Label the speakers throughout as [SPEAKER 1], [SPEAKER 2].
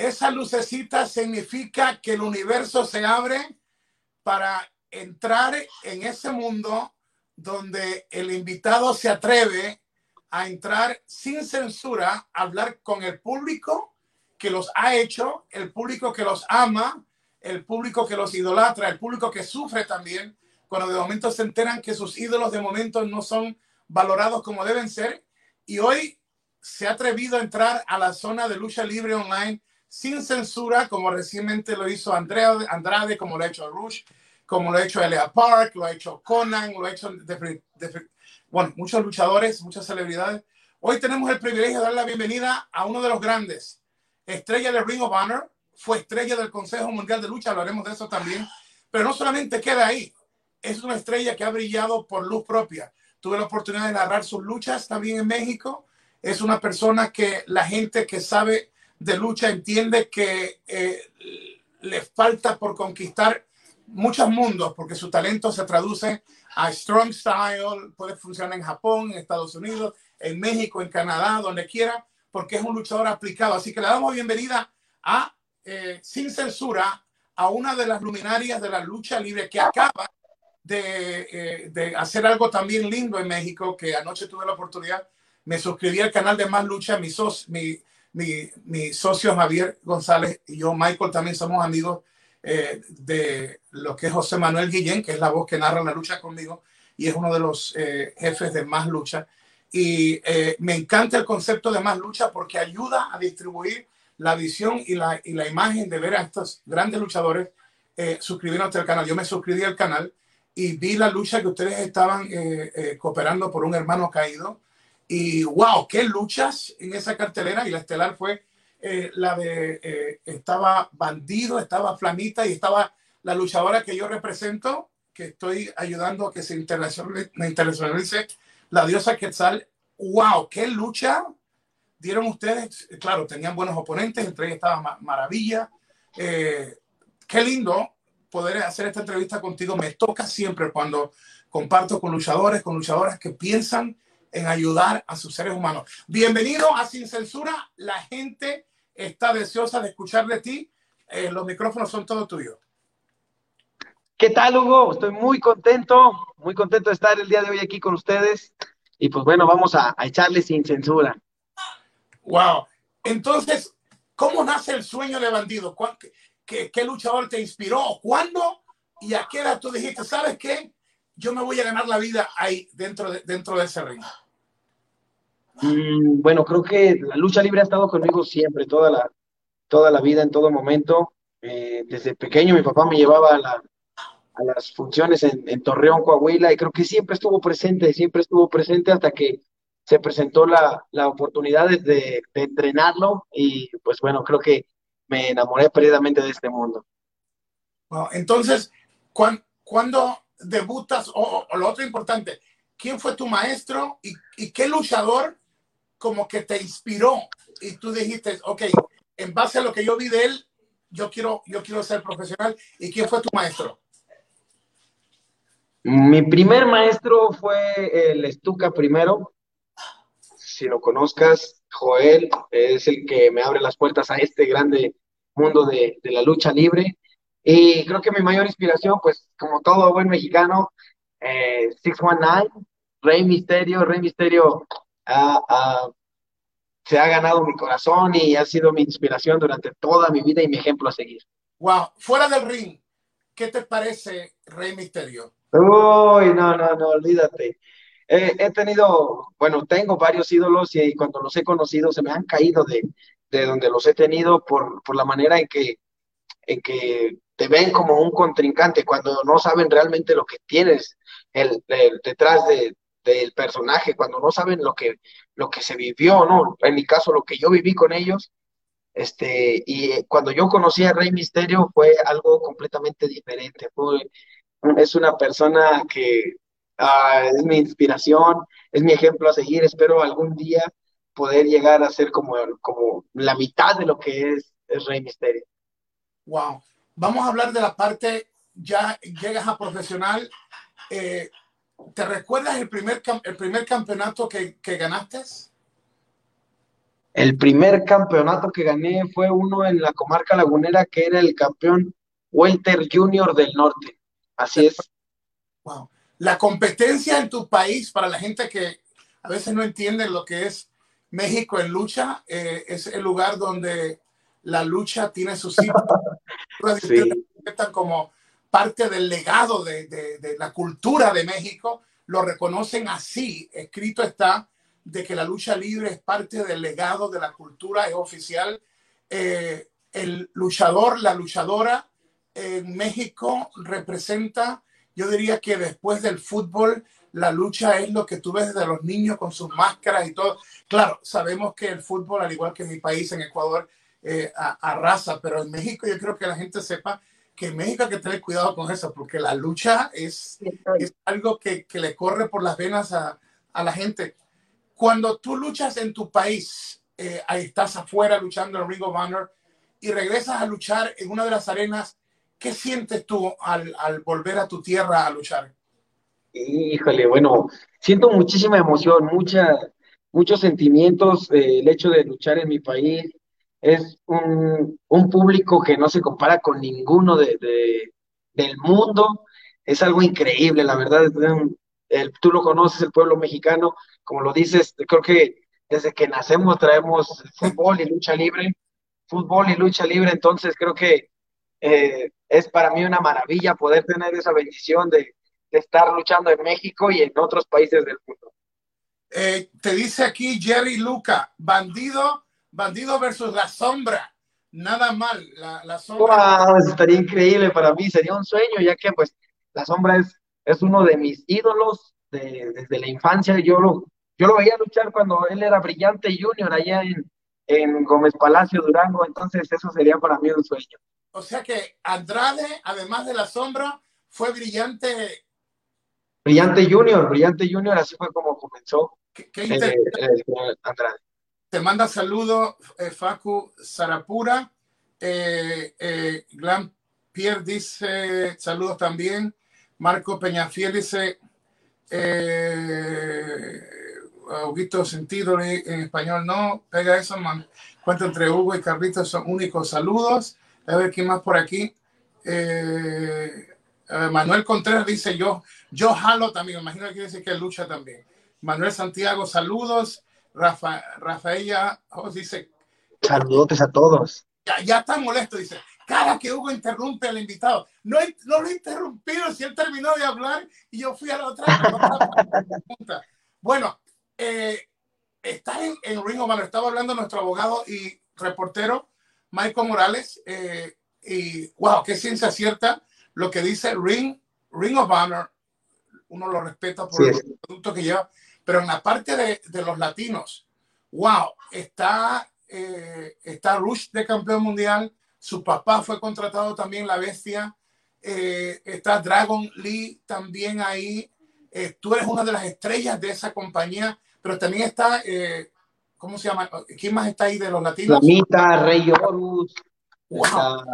[SPEAKER 1] esa lucecita significa que el universo se abre para entrar en ese mundo donde el invitado se atreve a entrar sin censura, a hablar con el público que los ha hecho, el público que los ama, el público que los idolatra, el público que sufre también, cuando de momento se enteran que sus ídolos de momento no son valorados como deben ser. Y hoy se ha atrevido a entrar a la zona de lucha libre online sin censura, como recientemente lo hizo Andrea, Andrade, como lo ha hecho Rush, como lo ha hecho Elia Park, lo ha hecho Conan, lo ha hecho, bueno, muchos luchadores, muchas celebridades. Hoy tenemos el privilegio de dar la bienvenida a uno de los grandes, estrella del Ring of Honor, fue estrella del Consejo Mundial de Lucha, hablaremos de eso también, pero no solamente queda ahí, es una estrella que ha brillado por luz propia. Tuve la oportunidad de narrar sus luchas también en México. Es una persona que la gente que sabe de lucha entiende que eh, le falta por conquistar muchos mundos, porque su talento se traduce a strong style, puede funcionar en Japón, en Estados Unidos, en México, en Canadá, donde quiera, porque es un luchador aplicado. Así que le damos bienvenida a eh, Sin Censura, a una de las luminarias de la lucha libre que acaba de, eh, de, hacer algo también lindo en México, que anoche tuve la oportunidad, me suscribí al canal de Más Lucha, mi, mi, mi, mi socio Javier González y yo, Michael, también somos amigos eh, de lo que es José Manuel Guillén, que es la voz que narra la lucha conmigo y es uno de los eh, jefes de Más Lucha. Y eh, me encanta el concepto de Más Lucha porque ayuda a distribuir la visión y la, y la imagen de ver a estos grandes luchadores eh, suscribiéndose al canal. Yo me suscribí al canal y vi la lucha que ustedes estaban cooperando por un hermano caído. Y wow, qué luchas en esa cartelera. Y la estelar fue eh, la de eh, estaba Bandido, estaba Flamita y estaba la luchadora que yo represento, que estoy ayudando a que se internacionalice, la diosa Quetzal. ¡Wow! ¡Qué lucha! Dieron ustedes, claro, tenían buenos oponentes, entre ellos estaba Maravilla. Eh, qué lindo poder hacer esta entrevista contigo. Me toca siempre cuando comparto con luchadores, con luchadoras que piensan en ayudar a sus seres humanos. Bienvenido a Sin Censura, la gente está deseosa de escuchar de ti. Eh, los micrófonos son todo tuyos.
[SPEAKER 2] ¿Qué tal, Hugo? Estoy muy contento, muy contento de estar el día de hoy aquí con ustedes. Y pues bueno, vamos a, echarle sin censura.
[SPEAKER 1] Wow. Entonces, ¿cómo nace el sueño de bandido? ¿Qué, qué, luchador te inspiró? ¿Cuándo? ¿Y a qué edad tú dijiste, sabes qué? Yo me voy a ganar la vida ahí, dentro de, dentro de ese ring.
[SPEAKER 2] Mm, bueno, creo que la lucha libre ha estado conmigo siempre, toda la, toda la vida, en todo momento. Eh, desde pequeño mi papá me llevaba a, las funciones en, Torreón, Coahuila, y creo que siempre estuvo presente, siempre estuvo presente hasta que se presentó la, oportunidad de, entrenarlo y pues bueno, creo que me enamoré perdidamente de este mundo.
[SPEAKER 1] entonces, ¿cuándo, debutas? O, lo otro importante, ¿quién fue tu maestro y, y qué luchador como que te inspiró y tú dijiste, ok, en base a lo que yo vi de él, yo quiero, yo quiero ser profesional. ¿Y quién fue tu maestro?
[SPEAKER 2] Mi primer maestro fue el Estuca primero. Si lo conozcas, Joel es el que me abre las puertas a este grande mundo de, de la lucha libre. Y creo que mi mayor inspiración, pues como todo buen mexicano, eh, 619, Rey Misterio, Rey Misterio se ha ganado mi corazón y ha sido mi inspiración durante toda mi vida y mi ejemplo a seguir.
[SPEAKER 1] Wow, fuera del ring, ¿qué te parece Rey Misterio?
[SPEAKER 2] Uy, no, no, no, olvídate. he tenido, bueno, tengo varios ídolos y cuando los he conocido se me han caído de, de donde los he tenido por, por la manera en que, en que te ven como un contrincante cuando no saben realmente lo que tienes el detrás de, del personaje, cuando no saben lo que, lo que se vivió, ¿no? En mi caso, lo que yo viví con ellos, este, y cuando yo conocí a Rey Misterio fue algo completamente diferente, fue, es una persona que ah, es mi inspiración, es mi ejemplo a seguir, espero algún día poder llegar a ser como, como la mitad de lo que es, es Rey Misterio.
[SPEAKER 1] Wow. Vamos a hablar de la parte, ya llegas a profesional. Eh, ¿Te recuerdas el primer, el primer campeonato que, que ganaste?
[SPEAKER 2] El primer campeonato que gané fue uno en la comarca lagunera que era el campeón Welter Junior del Norte. Así es.
[SPEAKER 1] Wow. La competencia en tu país, para la gente que a veces no entiende lo que es México en lucha, eh, es el lugar donde la lucha tiene su sitio. sí. como parte del legado de, de, de, la cultura de México, lo reconocen así, escrito está, de que la lucha libre es parte del legado de la cultura, es oficial. Eh, el luchador, la luchadora en México representa, yo diría que después del fútbol, la lucha es lo que tú ves de los niños con sus máscaras y todo. Claro, sabemos que el fútbol, al igual que en mi país, en Ecuador, eh, arrasa, pero en México yo creo que la gente sepa que en México hay que tener cuidado con eso, porque la lucha es, es algo que, que, le corre por las venas a, a, la gente. Cuando tú luchas en tu país, eh, ahí estás afuera luchando en Ring of Honor y regresas a luchar en una de las arenas, ¿qué sientes tú al, al volver a tu tierra a luchar?
[SPEAKER 2] Híjole, bueno, siento muchísima emoción, mucha, muchos sentimientos, eh, el hecho de luchar en mi país, es un, un, público que no se compara con ninguno de, de, del mundo. Es algo increíble, la verdad. El, tú lo conoces, el pueblo mexicano, como lo dices, creo que desde que nacemos traemos fútbol y lucha libre, fútbol y lucha libre, entonces creo que eh, es para mí una maravilla poder tener esa bendición de, de, estar luchando en México y en otros países del mundo.
[SPEAKER 1] Eh, te dice aquí Jerry Luca, bandido Bandido versus La Sombra. Nada mal. La, la sombra.
[SPEAKER 2] Wow, estaría increíble para mí. Sería un sueño, ya que pues La Sombra es, es uno de mis ídolos de, desde la infancia. Yo lo, yo lo veía luchar cuando él era brillante junior allá en, en Gómez Palacio, Durango. Entonces eso sería para mí un sueño.
[SPEAKER 1] O sea que Andrade, además de La Sombra, fue brillante.
[SPEAKER 2] Brillante Junior, Brillante Junior, así fue como comenzó
[SPEAKER 1] ¿Qué, qué eh, eh, Andrade. Te manda saludos eh, Facu Sarapura. Eh, eh, Glam Pierre dice saludos también. Marco Peñafiel dice eh, Augusto Sentido en español no. Pega eso, man. Entre Hugo y Carlitos son únicos saludos. A ver quién más por aquí. Manuel Contreras dice yo, yo jalo también. Imagino que dice que lucha también. Manuel Santiago, saludos. Rafa, Rafaela oh, dice.
[SPEAKER 2] Saludos a todos.
[SPEAKER 1] Ya, ya, está molesto, dice. Cada que Hugo interrumpe al invitado, no, no lo he interrumpido si él terminó de hablar y yo fui a la otra, pregunta. Bueno, eh, está en, en, Ring of Honor. Estaba hablando nuestro abogado y reportero Michael Morales. Eh, y wow, qué ciencia cierta lo que dice Ring, Ring of Honor. Uno lo respeta por sí. el producto que lleva pero en la parte de, de los latinos, wow, está, eh, está Rush de campeón mundial, su papá fue contratado también, la bestia, eh, está Dragon Lee también ahí, eh, tú eres una de las estrellas de esa compañía, pero también está, eh, ¿cómo se llama? ¿Quién más está ahí de los latinos?
[SPEAKER 2] Lamita, Rey Horus.
[SPEAKER 1] Wow. Está...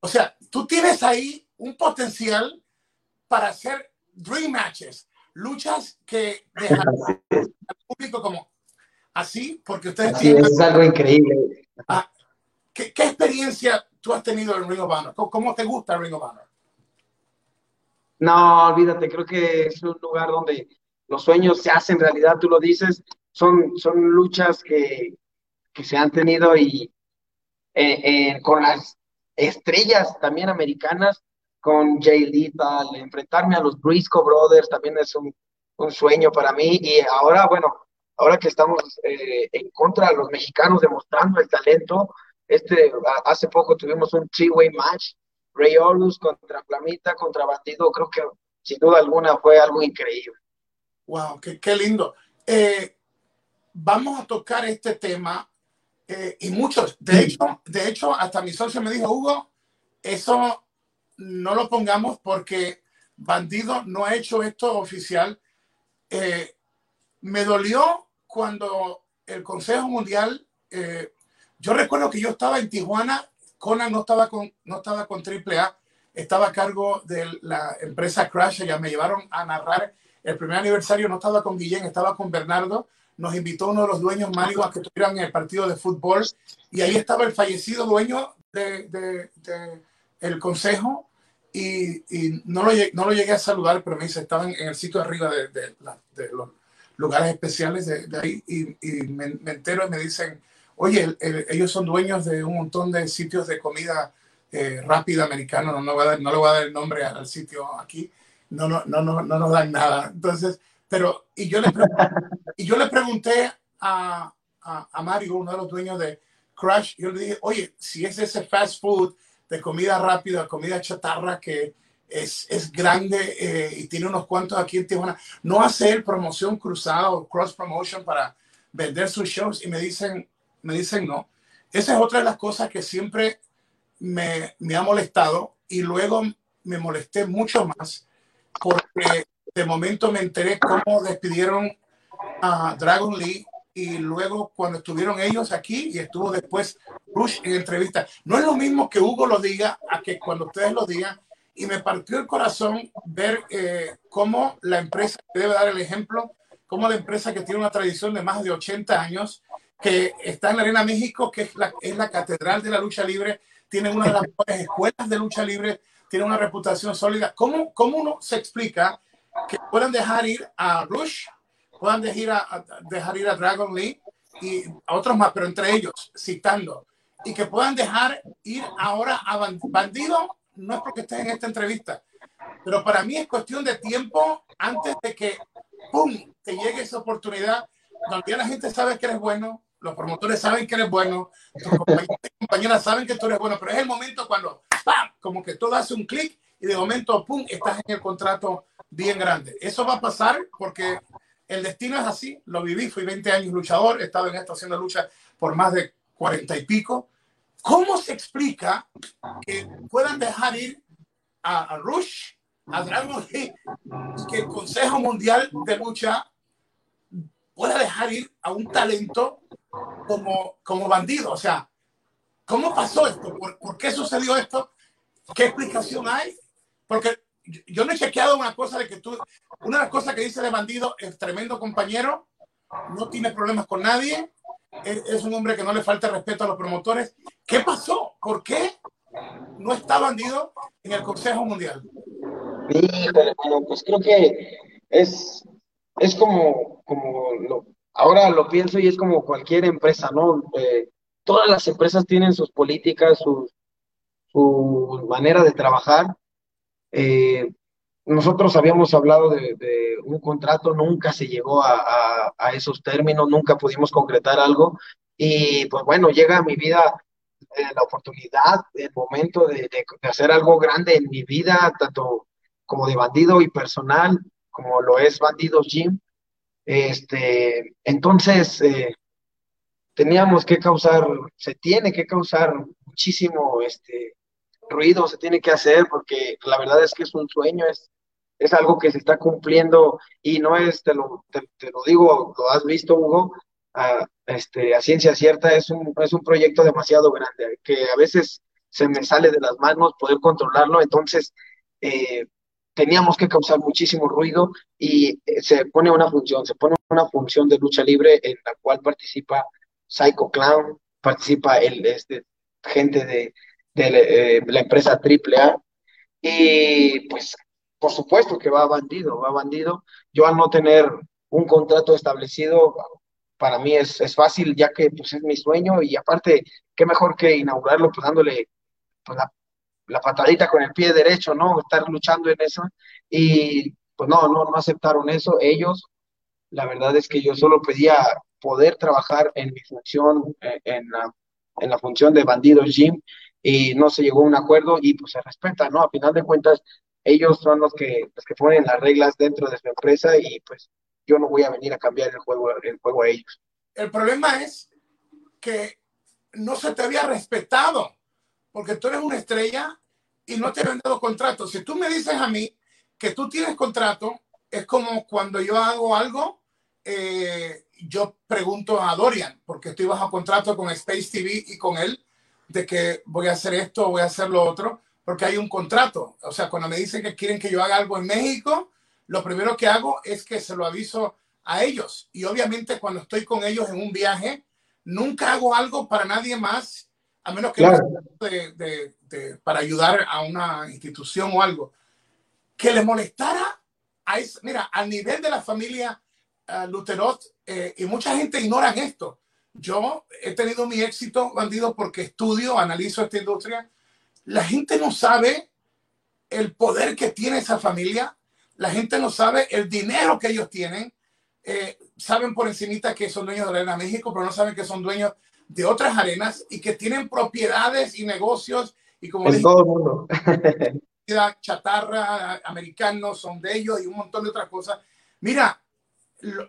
[SPEAKER 1] O sea, tú tienes ahí un potencial para hacer dream matches luchas que dejan al público como así, porque ustedes
[SPEAKER 2] así tienen... es algo increíble.
[SPEAKER 1] Ah, ¿qué, ¿qué, experiencia tú has tenido en Ring of Honor? ¿Cómo te gusta Ring of Honor?
[SPEAKER 2] No, olvídate, creo que es un lugar donde los sueños se hacen realidad, tú lo dices, son, son luchas que, que se han tenido y eh, eh, con las estrellas también americanas con Jay Lethal, enfrentarme a los Briscoe Brothers también es un, un sueño para mí. Y ahora, bueno, ahora que estamos eh, en contra de los mexicanos demostrando el talento, este, hace poco tuvimos un three-way match, Ray Orlus contra Flamita, contra Bandido, creo que sin duda alguna fue algo increíble.
[SPEAKER 1] Wow, qué, qué lindo. Eh, vamos a tocar este tema eh, y muchos, de hecho, de hecho, hasta mi socio me dijo, Hugo, eso no lo pongamos porque Bandido no ha hecho esto oficial. Eh, me dolió cuando el Consejo Mundial, eh, yo recuerdo que yo estaba en Tijuana, Conan no estaba con, no estaba con AAA, estaba a cargo de la empresa Crash, ya me llevaron a narrar el primer aniversario, no estaba con Guillén, estaba con Bernardo, nos invitó uno de los dueños Mario a que estuvieran en el partido de fútbol y ahí estaba el fallecido dueño del de, de, el consejo y, y, no, lo, no lo llegué a saludar, pero me dice, estaban en el sitio arriba de, de, los lugares especiales de, ahí y, y me, me, entero y me dicen, oye, el, el, ellos son dueños de un montón de sitios de comida eh, rápida americano, no, no, no le voy a dar el nombre al sitio aquí, no, no, no, no, no nos dan nada. Entonces, pero, y yo le, y yo le pregunté a, a, a, Mario, uno de los dueños de Crush, yo le dije, oye, si es ese fast food de comida rápida, comida chatarra que es, es grande eh, y tiene unos cuantos aquí en Tijuana, no hacer promoción cruzada o cross promotion para vender sus shows y me dicen, me dicen no. Esa es otra de las cosas que siempre me, me ha molestado y luego me molesté mucho más porque de momento me enteré cómo despidieron a Dragon Lee y luego cuando estuvieron ellos aquí y estuvo después Bush en entrevista. No es lo mismo que Hugo lo diga a que cuando ustedes lo digan y me partió el corazón ver eh, cómo la empresa debe dar el ejemplo, cómo la empresa que tiene una tradición de más de 80 años, que está en la Arena México, que es la, es la catedral de la lucha libre, tiene una de las mejores escuelas de lucha libre, tiene una reputación sólida. ¿Cómo, cómo uno se explica que puedan dejar ir a Rush, puedan dejar dejar ir a Dragon Lee y a otros más, pero entre ellos, citando, y que puedan dejar ir ahora a Bandido, no es porque estés en esta entrevista, pero para mí es cuestión de tiempo antes de que, ¡pum!, te llegue esa oportunidad donde ya la gente sabe que eres bueno, los promotores saben que eres bueno, tus compañeros y compañeras saben que tú eres bueno, pero es el momento cuando, ¡pam!, como que todo hace un clic y de momento, ¡pum!, estás en el contrato bien grande. Eso va a pasar porque el destino es así. Lo viví, fui 20 años luchador, he estado en esta haciendo lucha por más de 40 y pico. ¿Cómo se explica que puedan dejar ir a, Rush, a Dragon Lee, que el Consejo Mundial de Lucha pueda dejar ir a un talento como, como bandido? O sea, ¿cómo pasó esto? ¿Por, ¿Por qué sucedió esto? ¿Qué explicación hay? Porque yo no he chequeado una cosa de que tú, una de las cosas que dice de bandido es tremendo compañero, no tiene problemas con nadie, es, un hombre que no le falta respeto a los promotores. ¿Qué pasó? ¿Por qué no está bandido en el Consejo Mundial?
[SPEAKER 2] Híjole, pues creo que es, es como, como lo, ahora lo pienso y es como cualquier empresa, ¿no? Eh, todas las empresas tienen sus políticas, su, su manera de trabajar eh, nosotros habíamos hablado de, un contrato, nunca se llegó a, esos términos, nunca pudimos concretar algo y pues bueno, llega a mi vida eh, la oportunidad, el momento de, hacer algo grande en mi vida, tanto como de bandido y personal, como lo es Bandido Jim. Este, entonces, eh, teníamos que causar, se tiene que causar muchísimo este, ruido se tiene que hacer porque la verdad es que es un sueño, es, es algo que se está cumpliendo y no es, te lo, te, lo digo, lo has visto, Hugo, a, este, a ciencia cierta, es un, es un proyecto demasiado grande, que a veces se me sale de las manos poder controlarlo, entonces eh, teníamos que causar muchísimo ruido y eh, se pone una función, se pone una función de lucha libre en la cual participa Psycho Clown, participa el, este, gente de, de eh, la empresa AAA. Y pues, por supuesto que va bandido, va bandido. Yo al no tener un contrato establecido, para mí es, es fácil, ya que pues es mi sueño y aparte, qué mejor que inaugurarlo pues dándole pues, la, la patadita con el pie derecho, ¿no? Estar luchando en eso. Y pues no, no, no aceptaron eso ellos. La verdad es que yo solo pedía poder trabajar en mi función, eh, en la, en la función de bandido Jim, y no se llegó a un acuerdo y pues se respeta, ¿no? A final de cuentas, ellos son los que, los que ponen las reglas dentro de su empresa y pues yo no voy a venir a cambiar el juego, el juego a ellos.
[SPEAKER 1] El problema es que no se te había respetado, porque tú eres una estrella y no te habían dado contrato. Si tú me dices a mí que tú tienes contrato, es como cuando yo hago algo, eh, yo pregunto a Dorian, porque estoy bajo contrato con Space TV y con él, de que voy a hacer esto, voy a hacer lo otro, porque hay un contrato. O sea, cuando me dicen que quieren que yo haga algo en México, lo primero que hago es que se lo aviso a ellos. Y obviamente cuando estoy con ellos en un viaje, nunca hago algo para nadie más, a menos que de, para ayudar a una institución o algo. Que le molestara a ese, mira, al nivel de la familia uh, Luterot, eh, y mucha gente ignora esto. Yo he tenido mi éxito, bandido, porque estudio, analizo esta industria. La gente no sabe el poder que tiene esa familia. La gente no sabe el dinero que ellos tienen. Eh, saben por encimita que son dueños de la Arena México, pero no saben que son dueños de otras arenas y que tienen propiedades y negocios y como
[SPEAKER 2] en todo el mundo.
[SPEAKER 1] chatarra americanos son de ellos y un montón de otras cosas. Mira,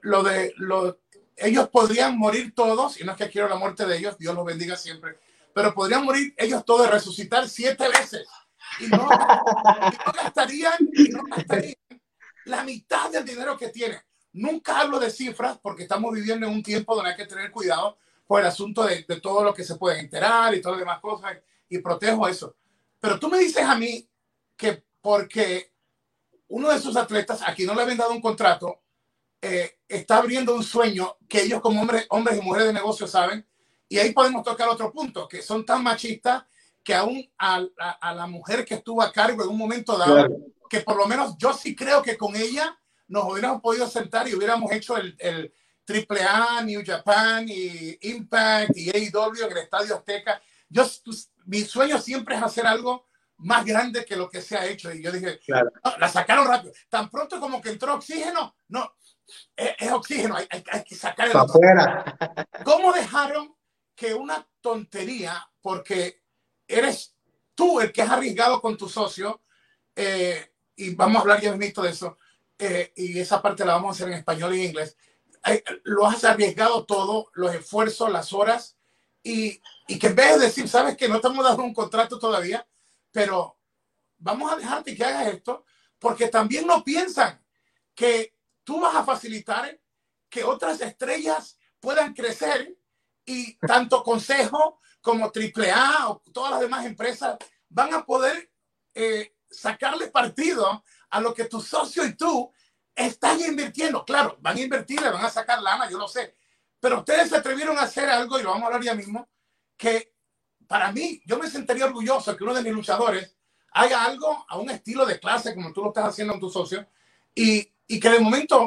[SPEAKER 1] lo, de lo, ellos podrían morir todos, y no es que quiero la muerte de ellos, Dios los bendiga siempre, pero podrían morir ellos todos, resucitar siete veces. Y no, gastarían, la mitad del dinero que tienen. Nunca hablo de cifras porque estamos viviendo en un tiempo donde hay que tener cuidado por el asunto de, de todo lo que se puede enterar y todas las demás cosas y protejo eso. Pero tú me dices a mí que porque uno de sus atletas, aquí no le habían dado un contrato, eh, está abriendo un sueño que ellos como hombres, hombres y mujeres de negocio saben. Y ahí podemos tocar otro punto, que son tan machistas que aún a, a, la mujer que estuvo a cargo en un momento dado, que por lo menos yo sí creo que con ella nos hubiéramos podido sentar y hubiéramos hecho el, el AAA, New Japan y Impact y AEW en el Estadio Azteca. Yo, pues, mi sueño siempre es hacer algo más grande que lo que se ha hecho. Y yo dije, la sacaron rápido. Tan pronto como que entró oxígeno, no, es, oxígeno, hay, hay, que sacar el
[SPEAKER 2] afuera.
[SPEAKER 1] ¿Cómo dejaron que una tontería, porque eres tú el que has arriesgado con tu socio, eh, y vamos a hablar ya mismo de eso, eh, y esa parte la vamos a hacer en español y en inglés, eh, lo has arriesgado todo, los esfuerzos, las horas, y, y que en vez de decir, sabes que no te hemos dado un contrato todavía, pero vamos a dejarte que hagas esto, porque también no piensan que tú vas a facilitar que otras estrellas puedan crecer y tanto Consejo como AAA o todas las demás empresas van a poder eh, sacarle partido a lo que tu socio y tú están invirtiendo. Claro, van a invertir, le van a sacar lana, yo lo sé. Pero ustedes se atrevieron a hacer algo, y lo vamos a hablar ya mismo, que para mí, yo me sentiría orgulloso que uno de mis luchadores haga algo a un estilo de clase como tú lo estás haciendo en tu socio y, y que de momento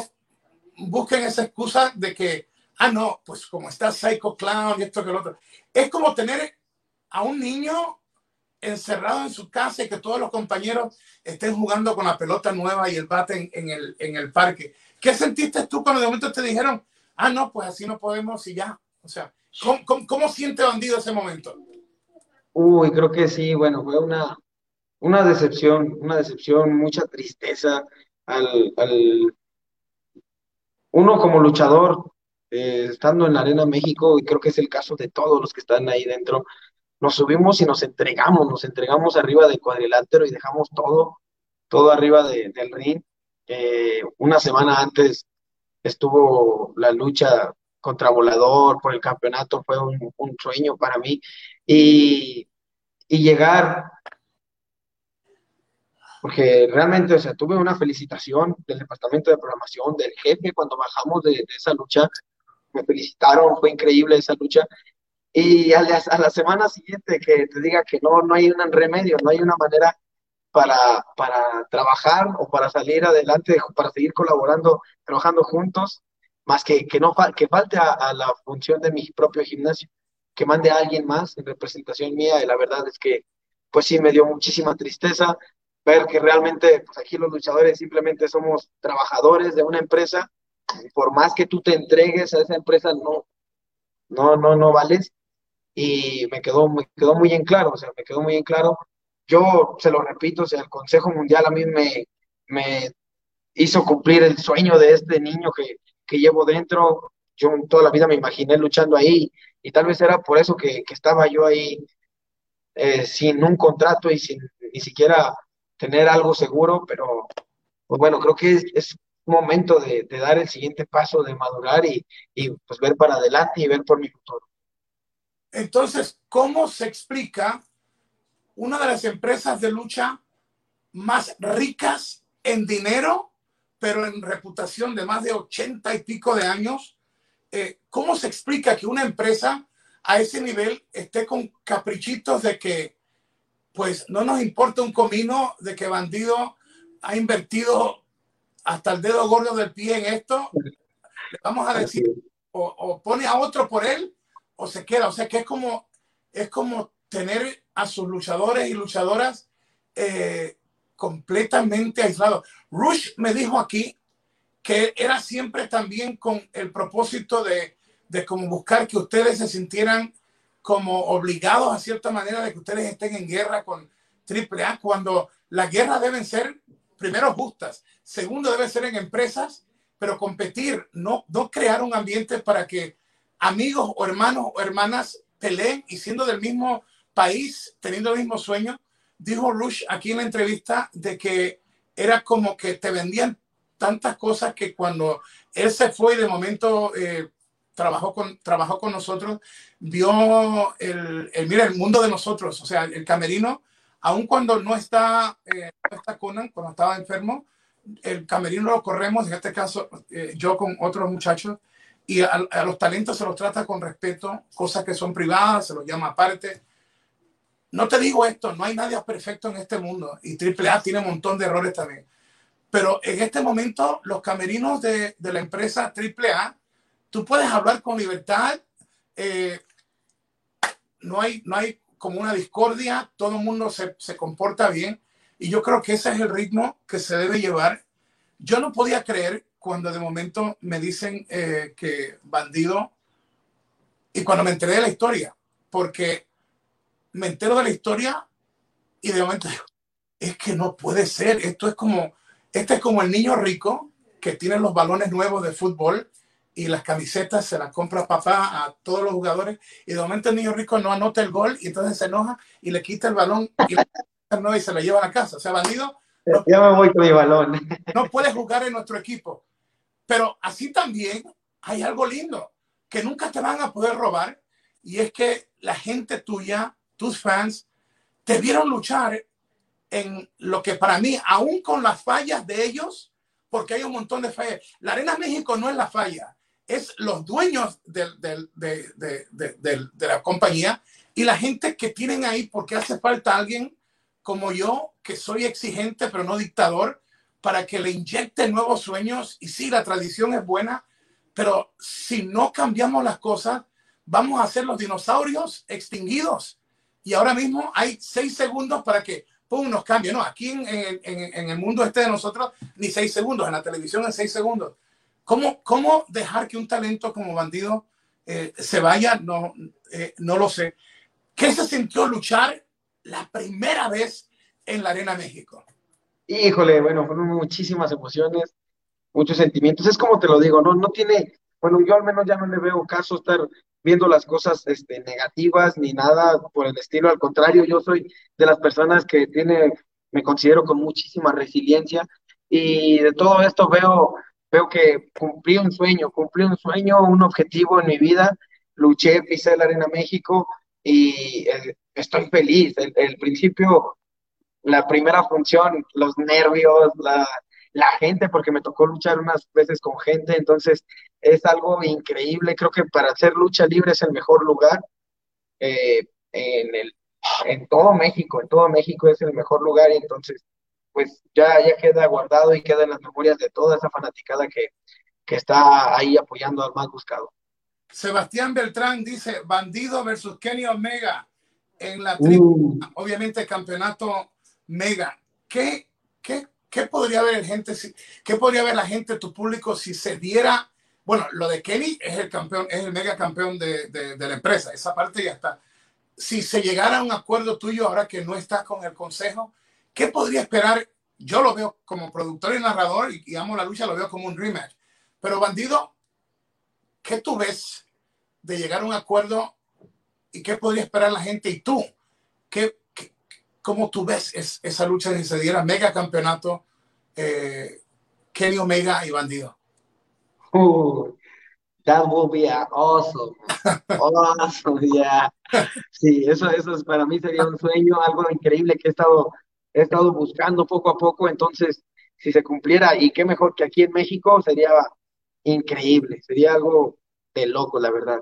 [SPEAKER 1] busquen esa excusa de que, ah, no, pues como está Psycho Clown y esto que lo otro. Es como tener a un niño encerrado en su casa y que todos los compañeros estén jugando con la pelota nueva y el bate en, el, en el parque. ¿Qué sentiste tú cuando de momento te dijeron, ah, no, pues así no podemos y ya? O sea, ¿cómo, cómo, siente Bandido ese momento?
[SPEAKER 2] Uy, creo que sí, bueno, fue una, una decepción, una decepción, mucha tristeza al, al uno como luchador, eh, estando en la Arena México, y creo que es el caso de todos los que están ahí dentro, nos subimos y nos entregamos, nos entregamos arriba del cuadrilátero y dejamos todo, todo arriba del ring. Eh, una semana antes estuvo la lucha contra Volador por el campeonato, fue un, un sueño para mí. Y, y llegar porque realmente, o sea, tuve una felicitación del departamento de programación, del jefe, cuando bajamos de, esa lucha, me felicitaron, fue increíble esa lucha. Y a la, a la, semana siguiente que te diga que no, no hay un remedio, no hay una manera para, para trabajar o para salir adelante, para seguir colaborando, trabajando juntos, más que, que, no, que falte a, a la función de mi propio gimnasio, que mande a alguien más en representación mía, y la verdad es que, pues sí, me dio muchísima tristeza, ver que realmente pues aquí los luchadores simplemente somos trabajadores de una empresa, por más que tú te entregues a esa empresa, no, no, no, no vales. Y me quedó, me quedó muy en claro, o sea, me quedó muy en claro. Yo se lo repito, o sea, el Consejo Mundial a mí me, me hizo cumplir el sueño de este niño que, que llevo dentro. Yo toda la vida me imaginé luchando ahí y tal vez era por eso que, que estaba yo ahí eh, sin un contrato y sin ni siquiera tener algo seguro, pero pues bueno, creo que es, momento de, dar el siguiente paso, de madurar y, y pues ver para adelante y ver por mi futuro.
[SPEAKER 1] Entonces, ¿cómo se explica una de las empresas de lucha más ricas en dinero pero en reputación de más de ochenta y pico de años, eh, ¿cómo se explica que una empresa a ese nivel esté con caprichitos de que, pues, no nos importa un comino de que bandido ha invertido hasta el dedo gordo del pie en esto? Le vamos a decir, o, pone a otro por él, o se queda. O sea que es como, es como tener a sus luchadores y luchadoras eh, completamente aislados. Rush me dijo aquí que era siempre también con el propósito de, de como buscar que ustedes se sintieran como obligados a cierta manera de que ustedes estén en guerra con AAA, cuando las guerras deben ser, primero, justas, segundo, deben ser en empresas, pero competir, no, no crear un ambiente para que amigos o hermanos o hermanas peleen y siendo del mismo país, teniendo el mismo sueño. Dijo Rush aquí en la entrevista de que era como que te vendían tantas cosas que cuando él se fue y de momento eh, trabajó, con, trabajó con nosotros, vio el, el, mira, el mundo de nosotros, o sea, el camerino, aun cuando no está, eh, no está Conan, cuando estaba enfermo, el camerino lo corremos, en este caso eh, yo con otros muchachos, y a, los talentos se los trata con respeto, cosas que son privadas, se los llama aparte. No te digo esto, no hay nadie perfecto en este mundo y AAA tiene un montón de errores también. Pero en este momento, los camerinos de, de la empresa AAA, tú puedes hablar con libertad, eh, no, hay, no hay como una discordia, todo el mundo se, se, comporta bien y yo creo que ese es el ritmo que se debe llevar. Yo no podía creer cuando de momento me dicen eh, que bandido y cuando me enteré de la historia, porque me entero de la historia y de momento digo, es que no puede ser, esto es como este es como el niño rico que tiene los balones nuevos de fútbol y las camisetas se las compra papá a todos los jugadores y de momento el niño rico no anota el gol y entonces se enoja y le quita el balón y, y se lo lleva a la casa. O sea, bandido.
[SPEAKER 2] No, ya me voy con mi balón.
[SPEAKER 1] No puede jugar en nuestro equipo. Pero así también hay algo lindo que nunca te van a poder robar y es que la gente tuya, tus fans, te vieron luchar en lo que para mí, aún con las fallas de ellos, porque hay un montón de fallas, la Arena México no es la falla, es los dueños de, de, de, de, la compañía y la gente que tienen ahí, porque hace falta alguien como yo, que soy exigente pero no dictador, para que le inyecte nuevos sueños. Y sí, la tradición es buena, pero si no cambiamos las cosas, vamos a ser los dinosaurios extinguidos. Y ahora mismo hay seis segundos para que pum, nos cambia. No, aquí en, en, en, el mundo este de nosotros, ni seis segundos, en la televisión en seis segundos. ¿Cómo, cómo dejar que un talento como bandido eh, se vaya? No, eh, no lo sé. ¿Qué se sintió luchar la primera vez en la Arena México?
[SPEAKER 2] Híjole, bueno, fueron muchísimas emociones, muchos sentimientos. Es como te lo digo, no, no tiene, bueno, yo al menos ya no le veo caso estar viendo las cosas este, negativas ni nada por el estilo. Al contrario, yo soy de las personas que tiene, me considero con muchísima resiliencia y de todo esto veo, veo que cumplí un sueño, cumplí un sueño, un objetivo en mi vida. Luché, pisé la Arena México y eh, estoy feliz. El, el principio, la primera función, los nervios, la, la gente, porque me tocó luchar unas veces con gente, entonces es algo increíble. Creo que para hacer lucha libre es el mejor lugar eh, en, el, en todo México, en todo México es el mejor lugar y entonces pues ya, ya queda guardado y queda en las memorias de toda esa fanaticada que, que está ahí apoyando al más buscado.
[SPEAKER 1] Sebastián Beltrán dice, Bandido versus Kenny Omega en la tribu, uh. obviamente campeonato Mega. ¿Qué, qué ¿qué podría ver gente, qué podría ver la gente, tu público, si se diera, bueno, lo de Kenny es el campeón, es el mega campeón de, de, de la empresa, esa parte ya está. Si se llegara a un acuerdo tuyo ahora que no estás con el consejo, ¿qué podría esperar? Yo lo veo como productor y narrador y, y amo la lucha, lo veo como un rematch. Pero Bandido, ¿qué tú ves de llegar a un acuerdo y qué podría esperar la gente? Y tú, ¿qué, ¿Cómo tú ves es, esa lucha si se diera mega campeonato eh, Kenny Omega y Bandido?
[SPEAKER 2] Uh, that would be awesome. Awesome, yeah. Sí, eso, eso es, para mí sería un sueño, algo increíble que he estado, he estado buscando poco a poco. Entonces, si se cumpliera, y qué mejor que aquí en México, sería increíble, sería algo de loco, la verdad.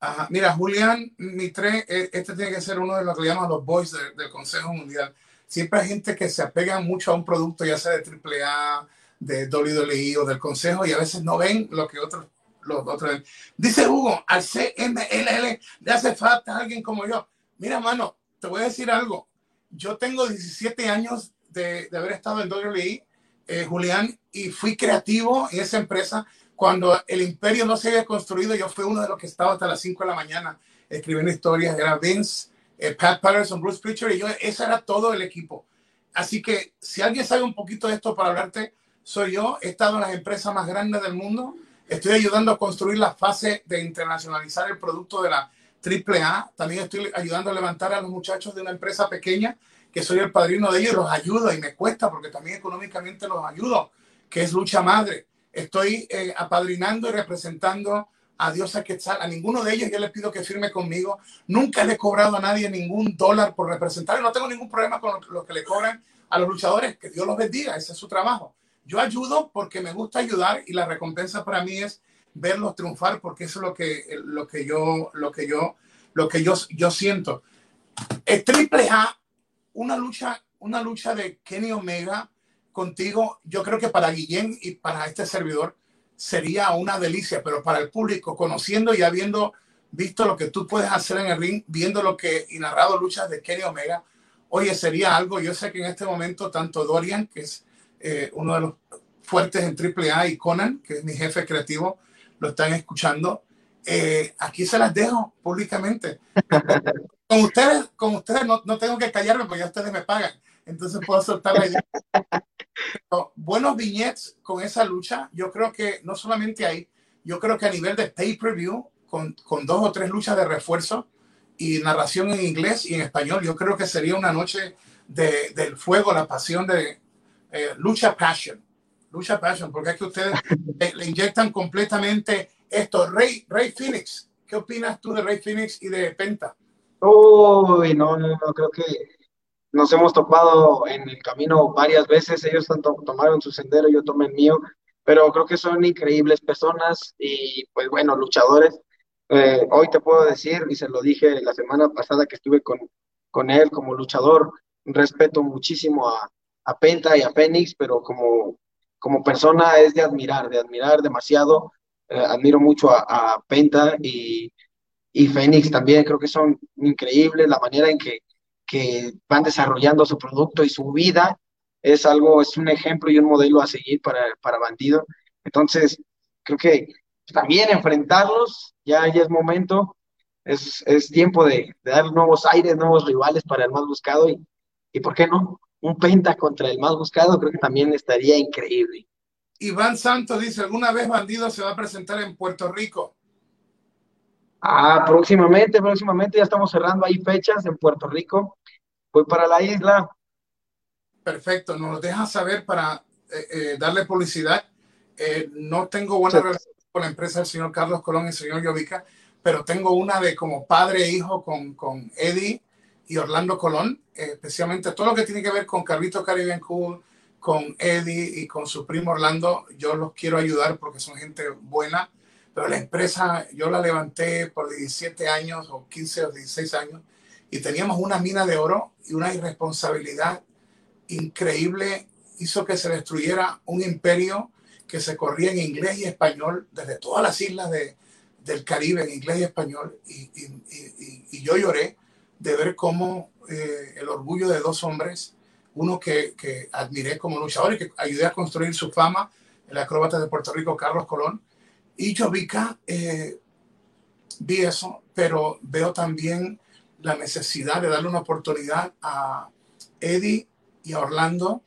[SPEAKER 1] Ajá. Mira, Julián Mitre, e, este tiene que ser uno de los que llaman los boys del Consejo Mundial. Siempre hay gente que se apega mucho a un producto, ya sea de AAA, de WWE o del Consejo, y a veces no ven lo que otros los otros. Dice Hugo, al CMLL le hace falta alguien como yo. Mira, mano, te voy a decir algo. Yo tengo 17 años de, haber estado en WWE, eh, Julián, y fui creativo en esa empresa. Cuando el imperio no se había construido, yo fui uno de los que estaba hasta las 5 de la mañana escribiendo historias. Era Vince, eh, Pat Patterson, Bruce Pritchard, y yo, ese era todo el equipo. Así que si alguien sabe un poquito de esto para hablarte, soy yo. He estado en las empresas más grandes del mundo Estoy ayudando a construir la fase de internacionalizar el producto de la AAA. También estoy ayudando a levantar a los muchachos de una empresa pequeña, que soy el padrino de ellos, los ayudo y me cuesta porque también económicamente los ayudo, que es Lucha Madre. Estoy eh, apadrinando y representando a Diosa Quetzal. A ninguno de ellos yo les pido que firme conmigo. Nunca le he cobrado a nadie ningún dólar por representar. No tengo ningún problema con lo que le cobran a los luchadores. Que Dios los bendiga. Ese es su trabajo. Yo ayudo porque me gusta ayudar y la recompensa para mí es verlos triunfar porque eso es lo que, lo que yo, lo que yo, lo que yo, yo siento. El Triple A, una lucha, una lucha de Kenny Omega contigo, yo creo que para Guillén y para este servidor sería una delicia, pero para el público, conociendo y habiendo visto lo que tú puedes hacer en el ring, viendo lo que y narrado luchas de Kenny Omega, oye, sería algo, yo sé que en este momento tanto Dorian, que es eh, uno de los fuertes en AAA y Conan, que es mi jefe creativo, lo están escuchando. Eh, aquí se las dejo públicamente. con ustedes, con ustedes no, no, tengo que callarme porque ya ustedes me pagan. Entonces puedo soltar la idea. buenos viñetes con esa lucha. Yo creo que no solamente ahí, yo creo que a nivel de pay-per-view, con, con, dos o tres luchas de refuerzo y narración en inglés y en español, yo creo que sería una noche de, del fuego, la pasión de, eh, lucha passion, lucha passion, porque es que ustedes le, inyectan completamente esto. Rey, Rey Phoenix, ¿qué opinas tú de Rey Phoenix y de Penta?
[SPEAKER 2] Uy, no, no, no, creo que nos hemos topado en el camino varias veces, ellos tomaron su sendero, yo tomé el mío, pero creo que son increíbles personas y pues bueno, luchadores. Eh, hoy te puedo decir, y se lo dije la semana pasada que estuve con, con él como luchador, respeto muchísimo a, a Penta y a Fénix, pero como, como persona es de admirar, de admirar demasiado. Eh, admiro mucho a, Penta y, y Fénix también, creo que son increíbles la manera en que, que van desarrollando su producto y su vida. Es algo, es un ejemplo y un modelo a seguir para, para Bandido. Entonces, creo que también enfrentarlos, ya, ya es momento, es, es tiempo de, de, dar nuevos aires, nuevos rivales para el más buscado y, y ¿por qué no? Un penta contra el más buscado, creo que también estaría increíble.
[SPEAKER 1] Iván Santos dice, ¿alguna vez Bandido se va a presentar en Puerto Rico?
[SPEAKER 2] Ah, próximamente, próximamente, ya estamos cerrando ahí fechas en Puerto Rico. Voy para la isla.
[SPEAKER 1] Perfecto, nos deja saber para eh, eh, darle publicidad. Eh, no tengo buena relación con la empresa del señor Carlos Colón y el señor Llovica, pero tengo una de como padre e hijo con, con Eddie y Orlando Colón, especialmente todo lo que tiene que ver con Carlito Caribbean Cool, con Eddie y con su primo Orlando, yo los quiero ayudar porque son gente buena, pero la empresa yo la levanté por 17 años o 15 o 16 años y teníamos una mina de oro y una irresponsabilidad increíble hizo que se destruyera un imperio que se corría en inglés y español desde todas las islas de, del Caribe en inglés y español y, y, y yo lloré de ver cómo eh, el orgullo de dos hombres, uno que, que, admiré como luchador y que ayudé a construir su fama, el acróbata de Puerto Rico, Carlos Colón, y yo vi, eh, vi eso, pero veo también la necesidad de darle una oportunidad a Eddie y a Orlando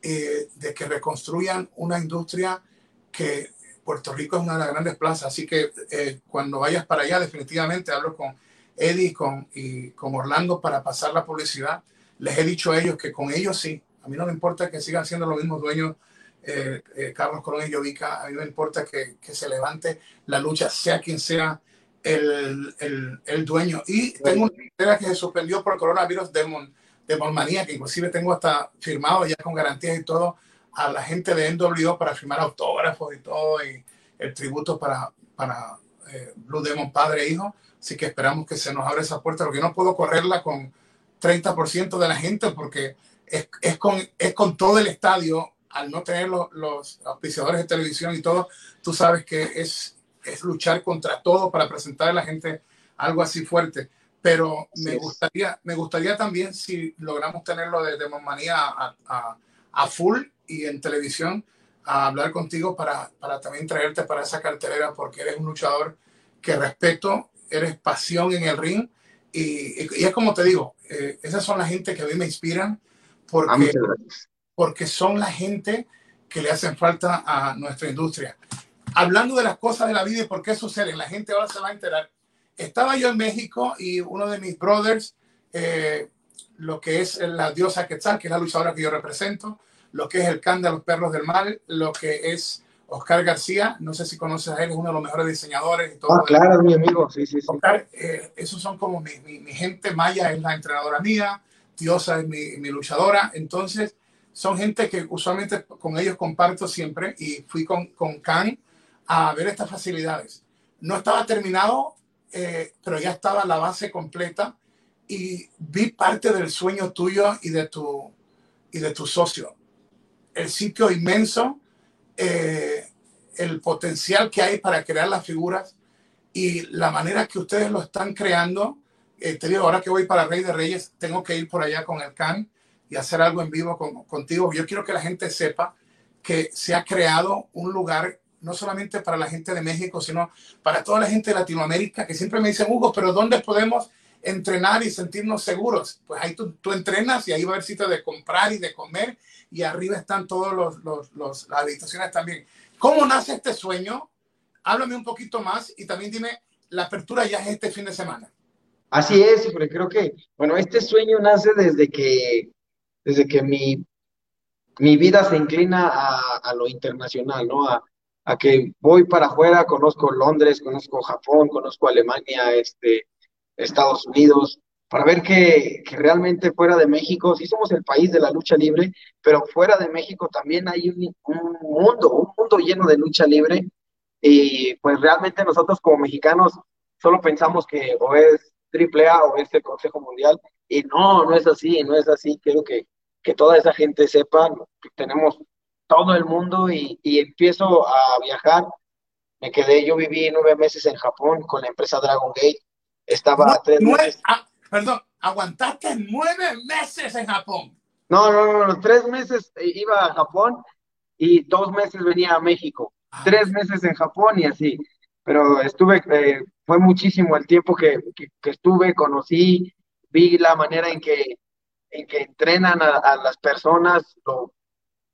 [SPEAKER 1] eh, de que reconstruyan una industria que Puerto Rico es una de las grandes plazas. Así que eh, cuando vayas para allá, definitivamente hablo con Eddie con, y con Orlando para pasar la publicidad. Les he dicho a ellos que con ellos sí. A mí no me importa que sigan siendo los mismos dueños eh, eh, Carlos Colón y Jovica. A mí me importa que, que, se levante la lucha, sea quien sea el, el, el dueño. Y tengo una idea que se suspendió por coronavirus de, Mon, de Monmanía, que inclusive tengo hasta firmado ya con garantías y todo a la gente de NWO para firmar autógrafos y todo, y el tributo para, para eh, Blue Demon padre e hijo. Así que esperamos que se nos abra esa puerta, porque no puedo correrla con 30% de la gente, porque es, es, con, es con todo el estadio, al no tener los, los auspiciadores de televisión y todo, tú sabes que es, es luchar contra todo para presentar a la gente algo así fuerte. Pero me gustaría, me gustaría también si logramos tenerlo de Demonmanía a, a, a full y en televisión, a hablar contigo para, para también traerte para esa cartelera, porque eres un luchador que respeto, eres pasión en el ring. Y, y, es como te digo, eh, esas son la gente que a mí me inspiran, porque, porque son la gente que le hacen falta a nuestra industria. Hablando de las cosas de la vida y por qué suceden, la gente ahora se va a enterar. Estaba yo en México y uno de mis brothers, eh, lo que es la diosa Quetzal, que es la luchadora que yo represento, lo que es el can de los perros del mal, lo que es Oscar García, no sé si conoces a él, es uno de los mejores diseñadores. Y todo
[SPEAKER 2] ah, claro, mi amigo, sí, sí, sí.
[SPEAKER 1] Oscar, eh, esos son como mi, mi, mi, gente, Maya es la entrenadora mía, Diosa es mi, mi, luchadora, entonces son gente que usualmente con ellos comparto siempre y fui con, con Can a ver estas facilidades. No estaba terminado, eh, pero ya estaba la base completa y vi parte del sueño tuyo y de tu, y de tu socio el sitio inmenso, eh, el potencial que hay para crear las figuras y la manera que ustedes lo están creando. Eh, te digo, ahora que voy para Rey de Reyes, tengo que ir por allá con el CAN y hacer algo en vivo con, contigo. Yo quiero que la gente sepa que se ha creado un lugar no solamente para la gente de México, sino para toda la gente de Latinoamérica, que siempre me dicen, Hugo, pero ¿dónde podemos entrenar y sentirnos seguros? Pues ahí tú, tú entrenas y ahí va a haber sitio de comprar y de comer y arriba están los, los, las habitaciones también. ¿Cómo nace este sueño? Háblame un poquito más y también dime, la apertura ya es este fin de semana.
[SPEAKER 2] Así es, porque creo que, bueno, este sueño nace desde que, desde que mi, mi vida se inclina a, a lo internacional, ¿no? A, a, que voy para afuera, conozco Londres, conozco Japón, conozco Alemania, este, Estados Unidos, para ver que, que, realmente fuera de México, sí somos el país de la lucha libre, pero fuera de México también hay un, un, mundo, un mundo lleno de lucha libre. Y pues realmente nosotros como mexicanos solo pensamos que o es AAA o es el Consejo Mundial. Y no, no es así, no es así. Quiero que, que toda esa gente sepa que tenemos todo el mundo y, y empiezo a viajar. Me quedé, yo viví nueve meses en Japón con la empresa Dragon Gate. Estaba
[SPEAKER 1] no, tres meses. Ah perdón, aguantaste nueve meses en Japón.
[SPEAKER 2] No, no, no, tres meses iba a Japón y dos meses venía a México. Ah. Tres meses en Japón y así. Pero estuve, eh, fue muchísimo el tiempo que, que, que, estuve, conocí, vi la manera en que, en que entrenan a, a las personas, lo,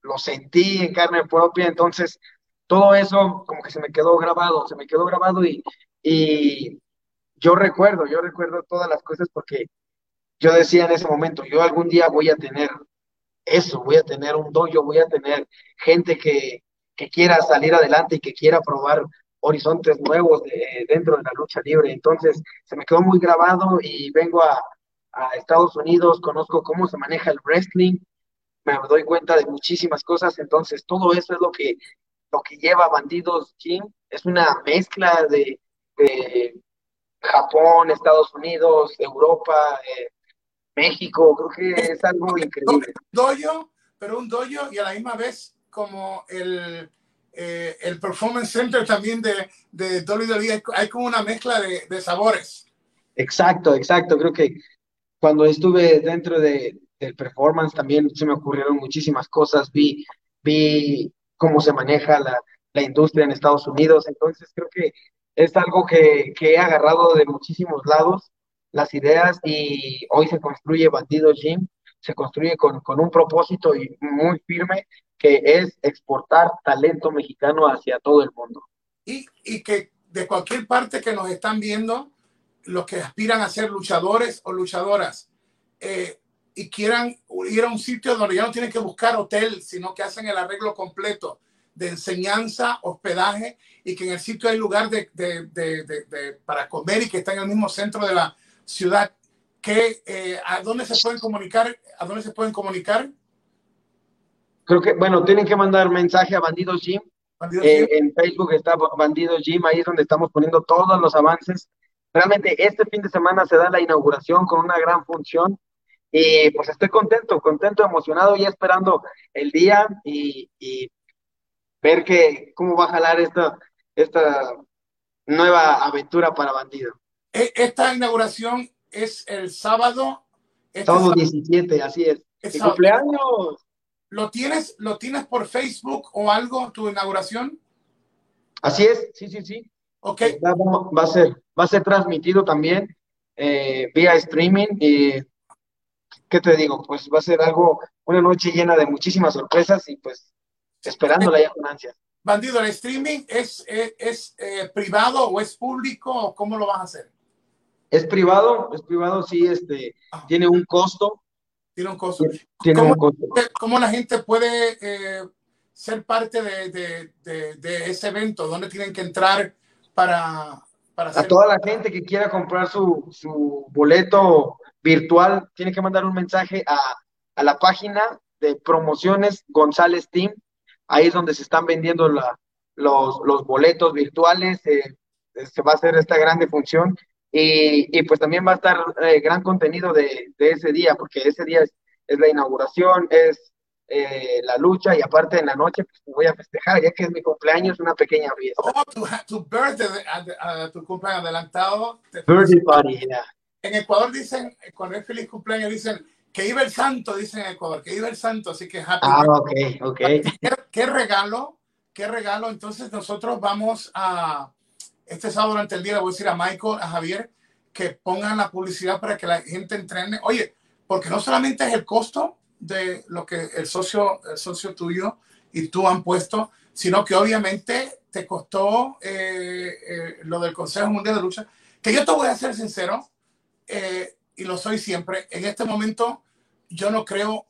[SPEAKER 2] lo sentí en carne propia, entonces todo eso como que se me quedó grabado, se me quedó grabado y, y yo recuerdo, yo recuerdo todas las cosas porque yo decía en ese momento, yo algún día voy a tener eso, voy a tener un dojo, voy a tener gente que, que quiera salir adelante y que quiera probar horizontes nuevos de, dentro de la lucha libre. Entonces, se me quedó muy grabado y vengo a, Estados Unidos, conozco cómo se maneja el wrestling, me doy cuenta de muchísimas cosas, entonces todo eso es lo que, lo que lleva Bandidos Jim, es una mezcla de Japón, Estados Unidos, Europa, eh, México, creo que es algo increíble.
[SPEAKER 1] Dojo, pero un dojo y a la misma vez como el, eh, el Performance Center también de, de WWE, hay como una mezcla de, de, sabores.
[SPEAKER 2] Exacto, exacto, creo que cuando estuve dentro de, del performance también se me ocurrieron muchísimas cosas, vi, vi cómo se maneja la, la industria en Estados Unidos, entonces creo que es algo que, que, he agarrado de muchísimos lados, las ideas, y hoy se construye Bandido Gym, se construye con, con un propósito y muy firme, que es exportar talento mexicano hacia todo el mundo.
[SPEAKER 1] Y, y que de cualquier parte que nos están viendo, los que aspiran a ser luchadores o luchadoras, eh, y quieran ir a un sitio donde ya no tienen que buscar hotel, sino que hacen el arreglo completo de enseñanza, hospedaje y que en el sitio hay lugar de, de, de, para comer y que está en el mismo centro de la ciudad. Que, eh, ¿A dónde se pueden comunicar? ¿A dónde se pueden comunicar?
[SPEAKER 2] Creo que, bueno, tienen que mandar mensaje a Bandidos Gym. Eh, en Facebook está Bandidos Gym, ahí es donde estamos poniendo todos los avances. Realmente este fin de semana se da la inauguración con una gran función y pues estoy contento, contento, emocionado y esperando el día y, ver que, cómo va a jalar esta, esta nueva aventura para Bandido.
[SPEAKER 1] E, esta inauguración es el sábado.
[SPEAKER 2] Este sábado 17, así es. es cumpleaños!
[SPEAKER 1] ¿Lo tienes, ¿Lo tienes por Facebook o algo, tu inauguración?
[SPEAKER 2] Así es, sí, sí, sí.
[SPEAKER 1] Ok.
[SPEAKER 2] Va, a, ser, va a ser transmitido también eh, vía streaming y ¿qué te digo? Pues va a ser algo, una noche llena de muchísimas sorpresas y pues esperándola ya con ansia.
[SPEAKER 1] Bandido, ¿el streaming es, es, eh, privado o es público o cómo lo vas a hacer?
[SPEAKER 2] Es privado, es privado, sí, este, tiene un costo.
[SPEAKER 1] Tiene un costo.
[SPEAKER 2] Tiene
[SPEAKER 1] ¿Cómo,
[SPEAKER 2] un costo.
[SPEAKER 1] ¿Cómo la gente puede eh, ser parte de, de, de, ese evento? ¿Dónde tienen que entrar para, para
[SPEAKER 2] A toda la gente que quiera comprar su, su boleto virtual, tiene que mandar un mensaje a, a la página de promociones González Team. Ahí es donde se están vendiendo la, los, los, boletos virtuales. Eh, se va a hacer esta grande función. Y, y pues también va a estar eh, gran contenido de, de, ese día, porque ese día es, es la inauguración, es eh, la lucha y aparte en la noche pues voy a festejar, ya que es mi cumpleaños, una pequeña fiesta.
[SPEAKER 1] Oh, tu, tu birthday, tu cumpleaños adelantado.
[SPEAKER 2] Birthday party, yeah.
[SPEAKER 1] En Ecuador dicen, cuando es feliz cumpleaños, dicen que iba el santo, dicen en Ecuador, que iba el santo, así que happy.
[SPEAKER 2] Ah, ok, ok.
[SPEAKER 1] ¿Qué, regalo, qué regalo. Entonces nosotros vamos a, este sábado durante el día le voy a decir a Michael, a Javier, que pongan la publicidad para que la gente entrene. Oye, porque no solamente es el costo de lo que el socio, el socio tuyo y tú han puesto, sino que obviamente te costó eh, eh, lo del Consejo Mundial de Lucha, que yo te voy a ser sincero, eh, y lo soy siempre, en este momento yo no creo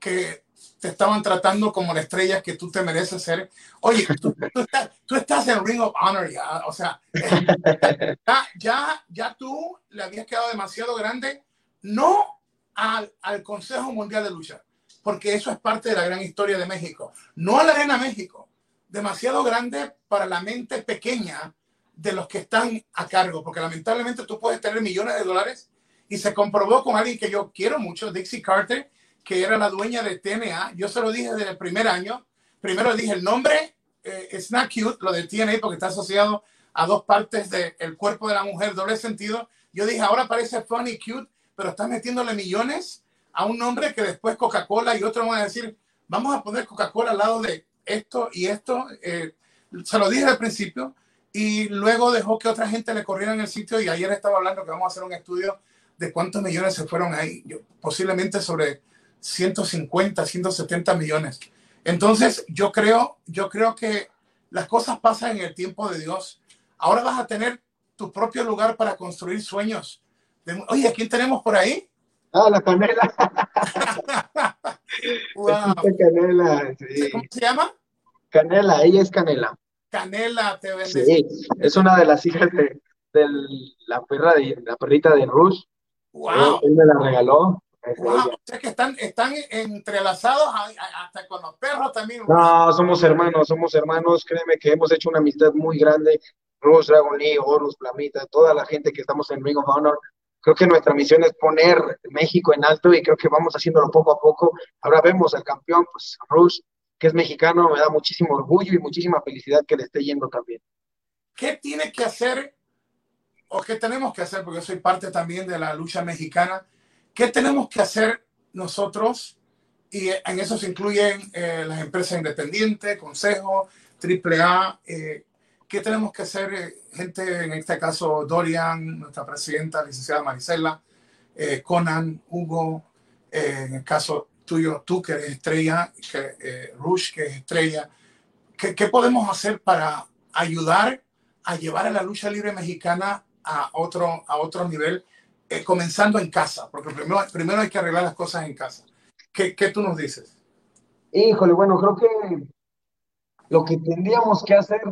[SPEAKER 1] que te estaban tratando como la estrella que tú te mereces ser. Oye, tú, estás, en Ring of Honor ya, o sea, ya, ya, tú le habías quedado demasiado grande, no al, al Consejo Mundial de Lucha, porque eso es parte de la gran historia de México, no a la Arena México, demasiado grande para la mente pequeña de los que están a cargo, porque lamentablemente tú puedes tener millones de dólares y se comprobó con alguien que yo quiero mucho, Dixie Carter, que era la dueña de TNA. Yo se lo dije desde el primer año. Primero dije el nombre, eh, not cute, lo de TNA, porque está asociado a dos partes del cuerpo de la mujer, doble sentido. Yo dije, ahora parece funny, cute, pero estás metiéndole millones a un nombre que después Coca-Cola y otros van a decir, vamos a poner Coca-Cola al lado de esto y esto. Eh, se lo dije al principio y luego dejó que otra gente le corriera en el sitio y ayer estaba hablando que vamos a hacer un estudio de cuántos millones se fueron ahí, posiblemente sobre 150, 170 millones. Entonces, yo creo, yo creo que las cosas pasan en el tiempo de Dios. Ahora vas a tener tu propio lugar para construir sueños. Oye, ¿quién tenemos por ahí?
[SPEAKER 2] Ah, la canela.
[SPEAKER 1] wow.
[SPEAKER 2] Canela
[SPEAKER 1] ¿Cómo se llama?
[SPEAKER 2] Canela, ella es Canela.
[SPEAKER 1] Canela, te
[SPEAKER 2] Sí, es una de las hijas de, la perra de la perrita de Rush.
[SPEAKER 1] Wow.
[SPEAKER 2] Él, me la regaló.
[SPEAKER 1] Wow. O sea que están, están entrelazados hasta con los perros también.
[SPEAKER 2] No, somos hermanos, somos hermanos. Créeme que hemos hecho una amistad muy grande. Rush, Dragon Lee, Horus, Flamita, toda la gente que estamos en Ring of Honor. Creo que nuestra misión es poner México en alto y creo que vamos haciéndolo poco a poco. Ahora vemos al campeón, pues Rush, que es mexicano, me da muchísimo orgullo y muchísima felicidad que le esté yendo también.
[SPEAKER 1] ¿Qué tiene que hacer o qué tenemos que hacer? Porque soy parte también de la lucha mexicana. ¿Qué tenemos que hacer nosotros? Y en eso se incluyen eh, las empresas independientes, Consejo, AAA. Eh, ¿Qué tenemos que hacer, eh, gente, en este caso Dorian, nuestra presidenta, licenciada Marisela, Conan, Hugo, en el caso tuyo, tú que eres estrella, que, eh, Rush que es estrella, ¿qué, ¿qué, podemos hacer para ayudar a llevar a la lucha libre mexicana a otro, a otro nivel, eh, comenzando en casa? Porque primero, primero hay que arreglar las cosas en casa. ¿Qué, ¿Qué tú nos dices?
[SPEAKER 2] Híjole, bueno, creo que lo que tendríamos que hacer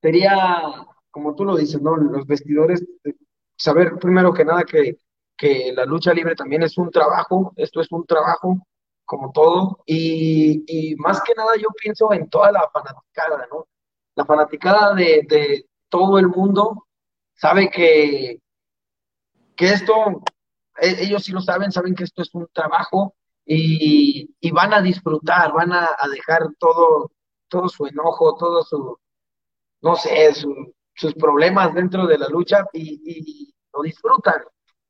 [SPEAKER 2] sería, como tú lo dices, ¿no? Los vestidores, saber primero que nada que que la lucha libre también es un trabajo, esto es un trabajo, como todo. Y, y, más que nada yo pienso en toda la fanaticada, ¿no? La fanaticada de, de todo el mundo sabe que, que esto, e, ellos sí lo saben, saben que esto es un trabajo y, y van a disfrutar, van a, a, dejar todo, todo su enojo, todo su, no sé, su, sus problemas dentro de la lucha y, lo disfrutan.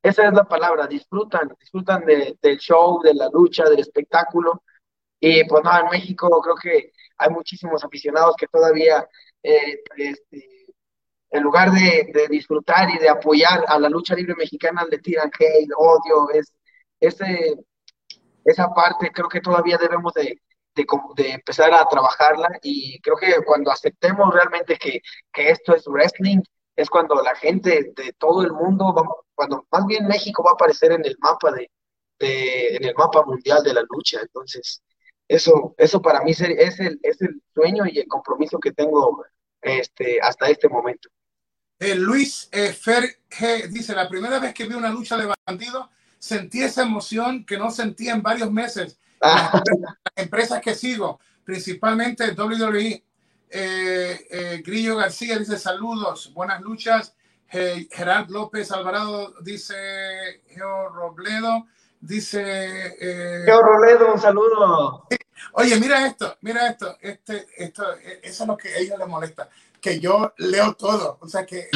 [SPEAKER 2] Esa es la palabra, disfrutan, disfrutan de, del show, de la lucha, del espectáculo. Y pues nada, en México creo que hay muchísimos aficionados que todavía, eh, este, en lugar de, disfrutar y de apoyar a la lucha libre mexicana, le tiran hate, odio, es, ese, esa parte creo que todavía debemos de, empezar a trabajarla y creo que cuando aceptemos realmente que, esto es wrestling, es cuando la gente de todo el mundo, cuando más bien México va a aparecer en el mapa de, de, en el mapa mundial de la lucha. Entonces, eso, eso para mí es el, es el sueño y el compromiso que tengo este, hasta este momento.
[SPEAKER 1] Eh, Luis eh, Fer G dice, la primera vez que vi una lucha de bandido, sentí esa emoción que no sentía en varios meses. Ah. Las empresas que sigo, principalmente WWE. Eh, eh, Grillo García dice saludos, buenas luchas. Gerard López Alvarado dice Geo Robledo, dice...
[SPEAKER 2] Eh, Geo Robledo, un saludo.
[SPEAKER 1] Oye, mira esto, mira esto, este, esto, eso es lo que a ellos les molesta, que yo leo todo, o sea que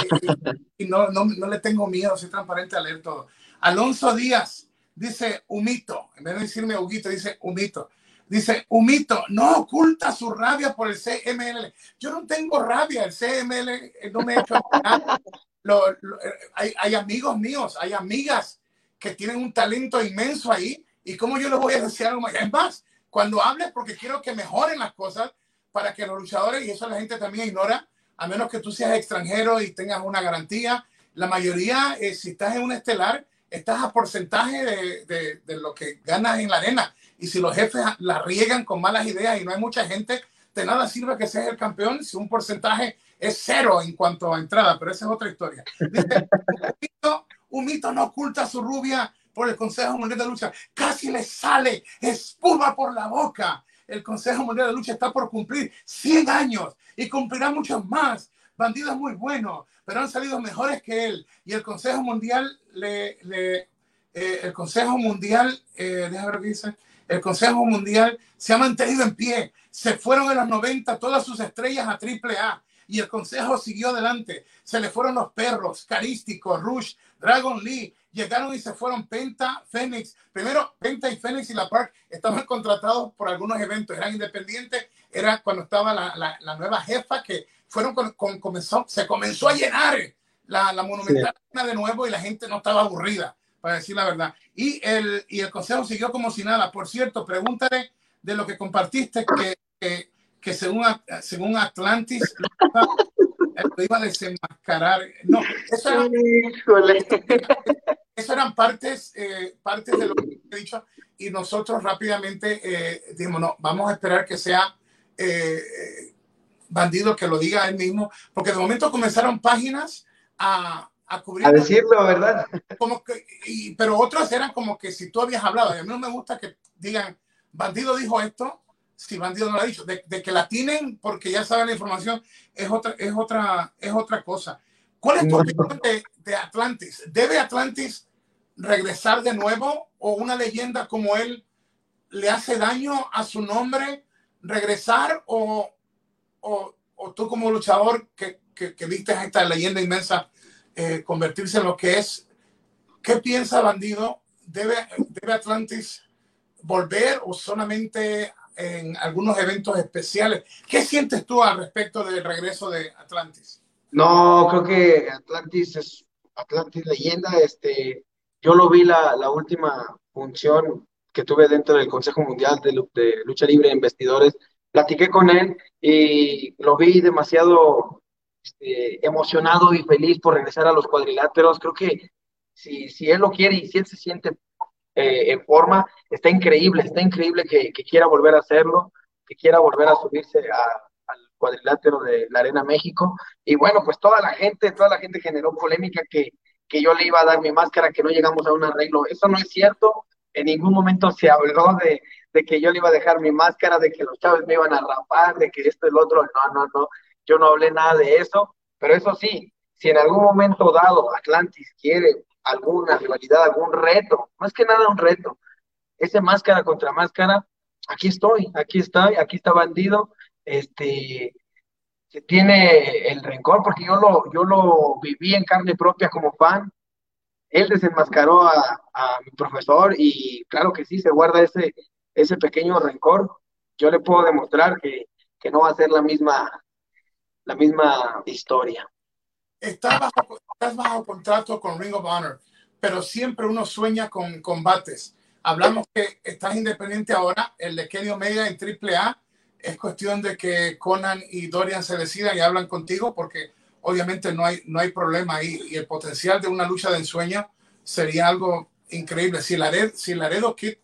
[SPEAKER 1] y no, no, no le tengo miedo, soy transparente a leer todo. Alonso Díaz dice Humito, en vez de decirme Huguito, dice Humito. Dice, Humito, no oculta su rabia por el CML. Yo no tengo rabia, el CML eh, no me ha hecho nada. Lo, lo, eh, hay, hay, amigos míos, hay amigas que tienen un talento inmenso ahí. ¿Y cómo yo les voy a decir algo más? Es más, cuando hables, porque quiero que mejoren las cosas para que los luchadores, y eso la gente también ignora, a menos que tú seas extranjero y tengas una garantía, la mayoría, eh, si estás en un estelar, estás a porcentaje de, de, lo que ganas en la arena. Y si los jefes la riegan con malas ideas y no hay mucha gente, de nada sirve que seas el campeón si un porcentaje es cero en cuanto a entrada, pero esa es otra historia. Dice, un, mito, un mito no oculta su rubia por el Consejo Mundial de Lucha. Casi le sale espuma por la boca. El Consejo Mundial de Lucha está por cumplir 100 años y cumplirá muchos más. Bandido es muy bueno, pero han salido mejores que él. Y el Consejo Mundial eh, el Consejo Mundial, eh, déjame ver qué dice, el Consejo Mundial se ha mantenido en pie. Se fueron en los 90 todas sus estrellas a AAA y el Consejo siguió adelante. Se le fueron los perros, Carístico, Rush, Dragon Lee. Llegaron y se fueron Penta, Fénix. Primero, Penta y Fénix y la Park estaban contratados por algunos eventos. Eran independientes. Era cuando estaba la, la, la nueva jefa que fueron con, con, comenzó, se comenzó a llenar la, la monumental sí. de nuevo y la gente no estaba aburrida para decir la verdad. Y el, y el consejo siguió como si nada. Por cierto, pregúntale de lo que compartiste, que, que, que según, según Atlantis lo iba a desenmascarar. No, eso, era, eso eran partes, eh, partes de lo que he dicho y nosotros rápidamente eh, dijimos, no, vamos a esperar que sea eh, bandido que lo diga él mismo, porque de momento comenzaron páginas a, a cubrir.
[SPEAKER 2] A decirlo, ¿verdad?
[SPEAKER 1] Como que, y, pero otros eran como que si tú habías hablado, y a mí no me gusta que digan, bandido dijo esto, si bandido no lo ha dicho, de, de, que la tienen porque ya saben la información, es otra, es otra, es otra cosa. ¿Cuál es tu opinión de, de Atlantis? ¿Debe Atlantis regresar de nuevo o una leyenda como él le hace daño a su nombre regresar o, o, o tú como luchador que, que, que viste esta leyenda inmensa eh, convertirse en lo que es. ¿Qué piensa Bandido? ¿Debe, ¿Debe Atlantis volver o solamente en algunos eventos especiales? ¿Qué sientes tú al respecto del regreso de Atlantis?
[SPEAKER 2] No, creo que Atlantis es Atlantis leyenda. Este, yo lo vi la, la última función que tuve dentro del Consejo Mundial de, de Lucha Libre en Vestidores. Platiqué con él y lo vi demasiado este, emocionado y feliz por regresar a los cuadriláteros. Creo que si, si él lo quiere y si él se siente eh, en forma, está increíble, está increíble que, quiera volver a hacerlo, que quiera volver a subirse a, al cuadrilátero de la Arena México. Y bueno, pues toda la gente, toda la gente generó polémica que, que yo le iba a dar mi máscara, que no llegamos a un arreglo. Eso no es cierto. En ningún momento se habló de, de que yo le iba a dejar mi máscara, de que los chavos me iban a rapar, de que esto y lo otro. No, no, no. Yo no hablé nada de eso. Pero eso sí, si en algún momento dado Atlantis quiere alguna rivalidad, algún reto, más que nada un reto, ese máscara contra máscara, aquí estoy, aquí estoy, aquí está bandido, este, se tiene el rencor, porque yo lo, yo lo viví en carne propia como fan, él desenmascaró a, mi profesor y claro que sí, se guarda ese, ese pequeño rencor, yo le puedo demostrar que, que no va a ser la misma, la misma historia.
[SPEAKER 1] Estás bajo, estás bajo contrato con Ring of Honor, pero siempre uno sueña con combates. Hablamos que estás independiente ahora, el de Kenny Omega en AAA. Es cuestión de que Conan y Dorian se decidan y hablan contigo porque obviamente no hay, no hay problema ahí. Y el potencial de una lucha de ensueño sería algo increíble. Si Laredo, si Laredo Kid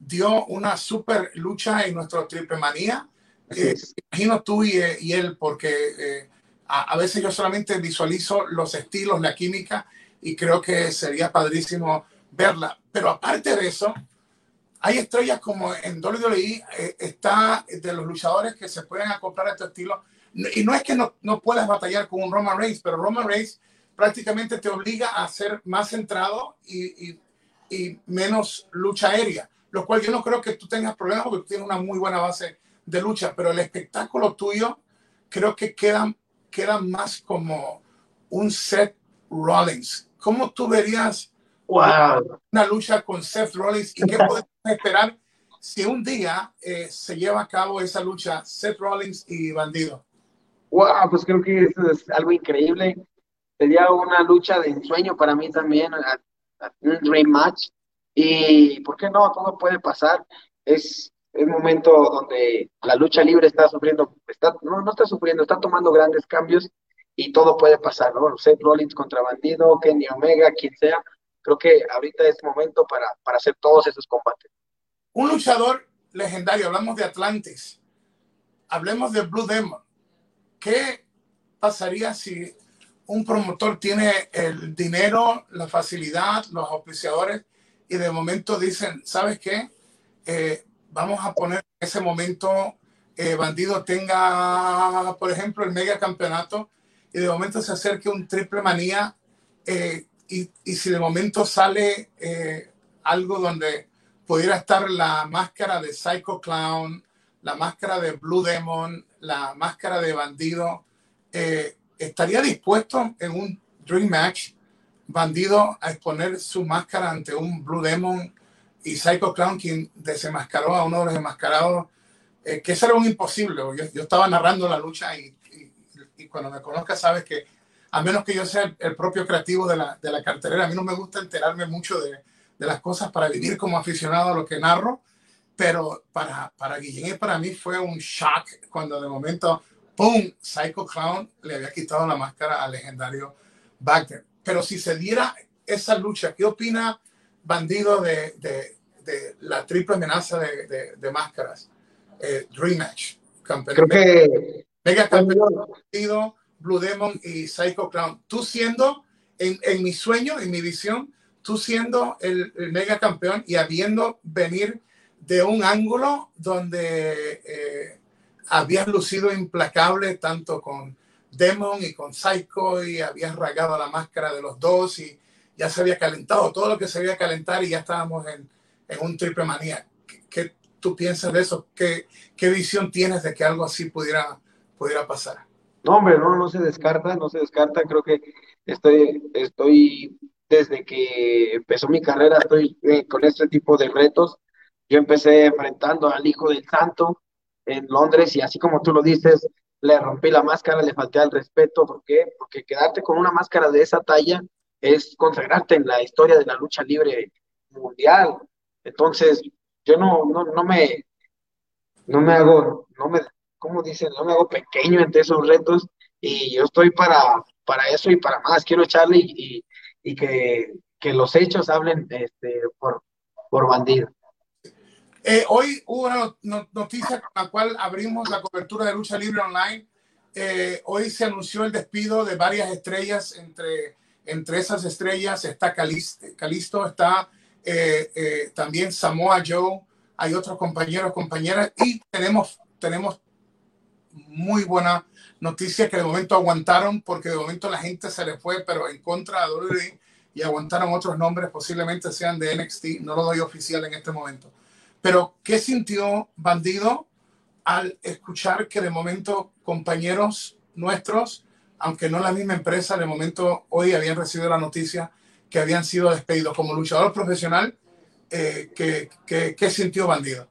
[SPEAKER 1] dio una super lucha en nuestro Triple Manía, eh, imagino tú y, y él, porque eh, a, veces yo solamente visualizo los estilos, la química, y creo que sería padrísimo verla. Pero aparte de eso, hay estrellas como en WWE, eh, está de los luchadores que se pueden acoplar a este estilo. Y no es que no, no puedas batallar con un Roman Reigns, pero Roman Reigns prácticamente te obliga a ser más centrado y, y, y, menos lucha aérea, lo cual yo no creo que tú tengas problemas porque tú tienes una muy buena base de lucha, pero el espectáculo tuyo creo que queda, queda más como un Seth Rollins. ¿Cómo tú verías
[SPEAKER 2] wow.
[SPEAKER 1] una lucha con Seth Rollins y qué podemos esperar si un día eh, se lleva a cabo esa lucha Seth Rollins y Bandido?
[SPEAKER 2] Wow, pues creo que eso es algo increíble. Sería una lucha de ensueño para mí también, un dream match. Y, ¿por qué no? Todo puede pasar. Es un momento donde la lucha libre está sufriendo, está, no, no está sufriendo, está tomando grandes cambios y todo puede pasar, ¿no? Seth Rollins contra Bandido, Kenny Omega, quien sea, creo que ahorita es momento para, para hacer todos esos combates.
[SPEAKER 1] Un luchador legendario, hablamos de Atlantis, hablemos de Blue Demon. ¿Qué pasaría si un promotor tiene el dinero, la facilidad, los auspiciadores y de momento dicen, ¿sabes qué? Eh, vamos a poner en ese momento eh, Bandido tenga, por ejemplo, el mega campeonato y de momento se acerque un triple manía eh, y, y, si de momento sale eh, algo donde pudiera estar la máscara de Psycho Clown, la máscara de Blue Demon, la máscara de Bandido, eh, ¿estaría dispuesto en un Dream Match Bandido a exponer su máscara ante un Blue Demon y Psycho Clown quien desenmascaró a uno de los enmascarados? Eh, que eso era un imposible. Yo, yo, estaba narrando la lucha y, y, y cuando me conozcas sabes que a menos que yo sea el, el propio creativo de la, de la, cartelera. A mí no me gusta enterarme mucho de, de, las cosas para vivir como aficionado a lo que narro, pero para, para Guillén y para mí fue un shock cuando de momento, ¡pum!, Psycho Clown le había quitado la máscara al legendario Wagner. Pero si se diera esa lucha, ¿qué opina Bandido de, de, de la triple amenaza de, de máscaras? Eh, Dream Match.
[SPEAKER 2] Campeón, Creo que...
[SPEAKER 1] Mega campeón Blue Demon y Psycho Clown. Tú siendo, en, en mi sueño, en mi visión, tú siendo el, el, mega campeón y habiendo venir de un ángulo donde eh, habías lucido implacable tanto con Demon y con Psycho y habías rasgado la máscara de los dos y ya se había calentado todo lo que se había calentar y ya estábamos en, en un triple manía. ¿Qué, ¿Qué, tú piensas de eso? ¿Qué, ¿Qué visión tienes de que algo así pudiera, pudiera pasar?
[SPEAKER 2] No, hombre, no, no se descarta, no se descarta. Creo que estoy, estoy desde que empezó mi carrera, estoy eh, con este tipo de retos. Yo empecé enfrentando al Hijo del Santo en Londres y así como tú lo dices, le rompí la máscara, le falté al respeto. ¿Por qué? Porque quedarte con una máscara de esa talla es consagrarte en la historia de la lucha libre mundial. Entonces, yo no, no, no me, no me hago, no me como dicen, no me hago pequeño ante esos retos y yo estoy para, para eso y para más. Quiero echarle y, y, y que, que, los hechos hablen este, por, por bandido.
[SPEAKER 1] Eh, hoy hubo una noticia con la cual abrimos la cobertura de lucha libre online. Eh, hoy se anunció el despido de varias estrellas. Entre, entre esas estrellas está Calisto, está eh, eh, también Samoa Joe, hay otros compañeros, compañeras y tenemos, tenemos muy buena noticia que de momento aguantaron porque de momento la gente se le fue, pero en contra de WWE y aguantaron otros nombres, posiblemente sean de NXT, no lo doy oficial en este momento. Pero, ¿qué sintió Bandido al escuchar que de momento compañeros nuestros, aunque no la misma empresa, de momento hoy habían recibido la noticia que habían sido despedidos como luchador profesional? Eh, ¿qué, sintió Bandido?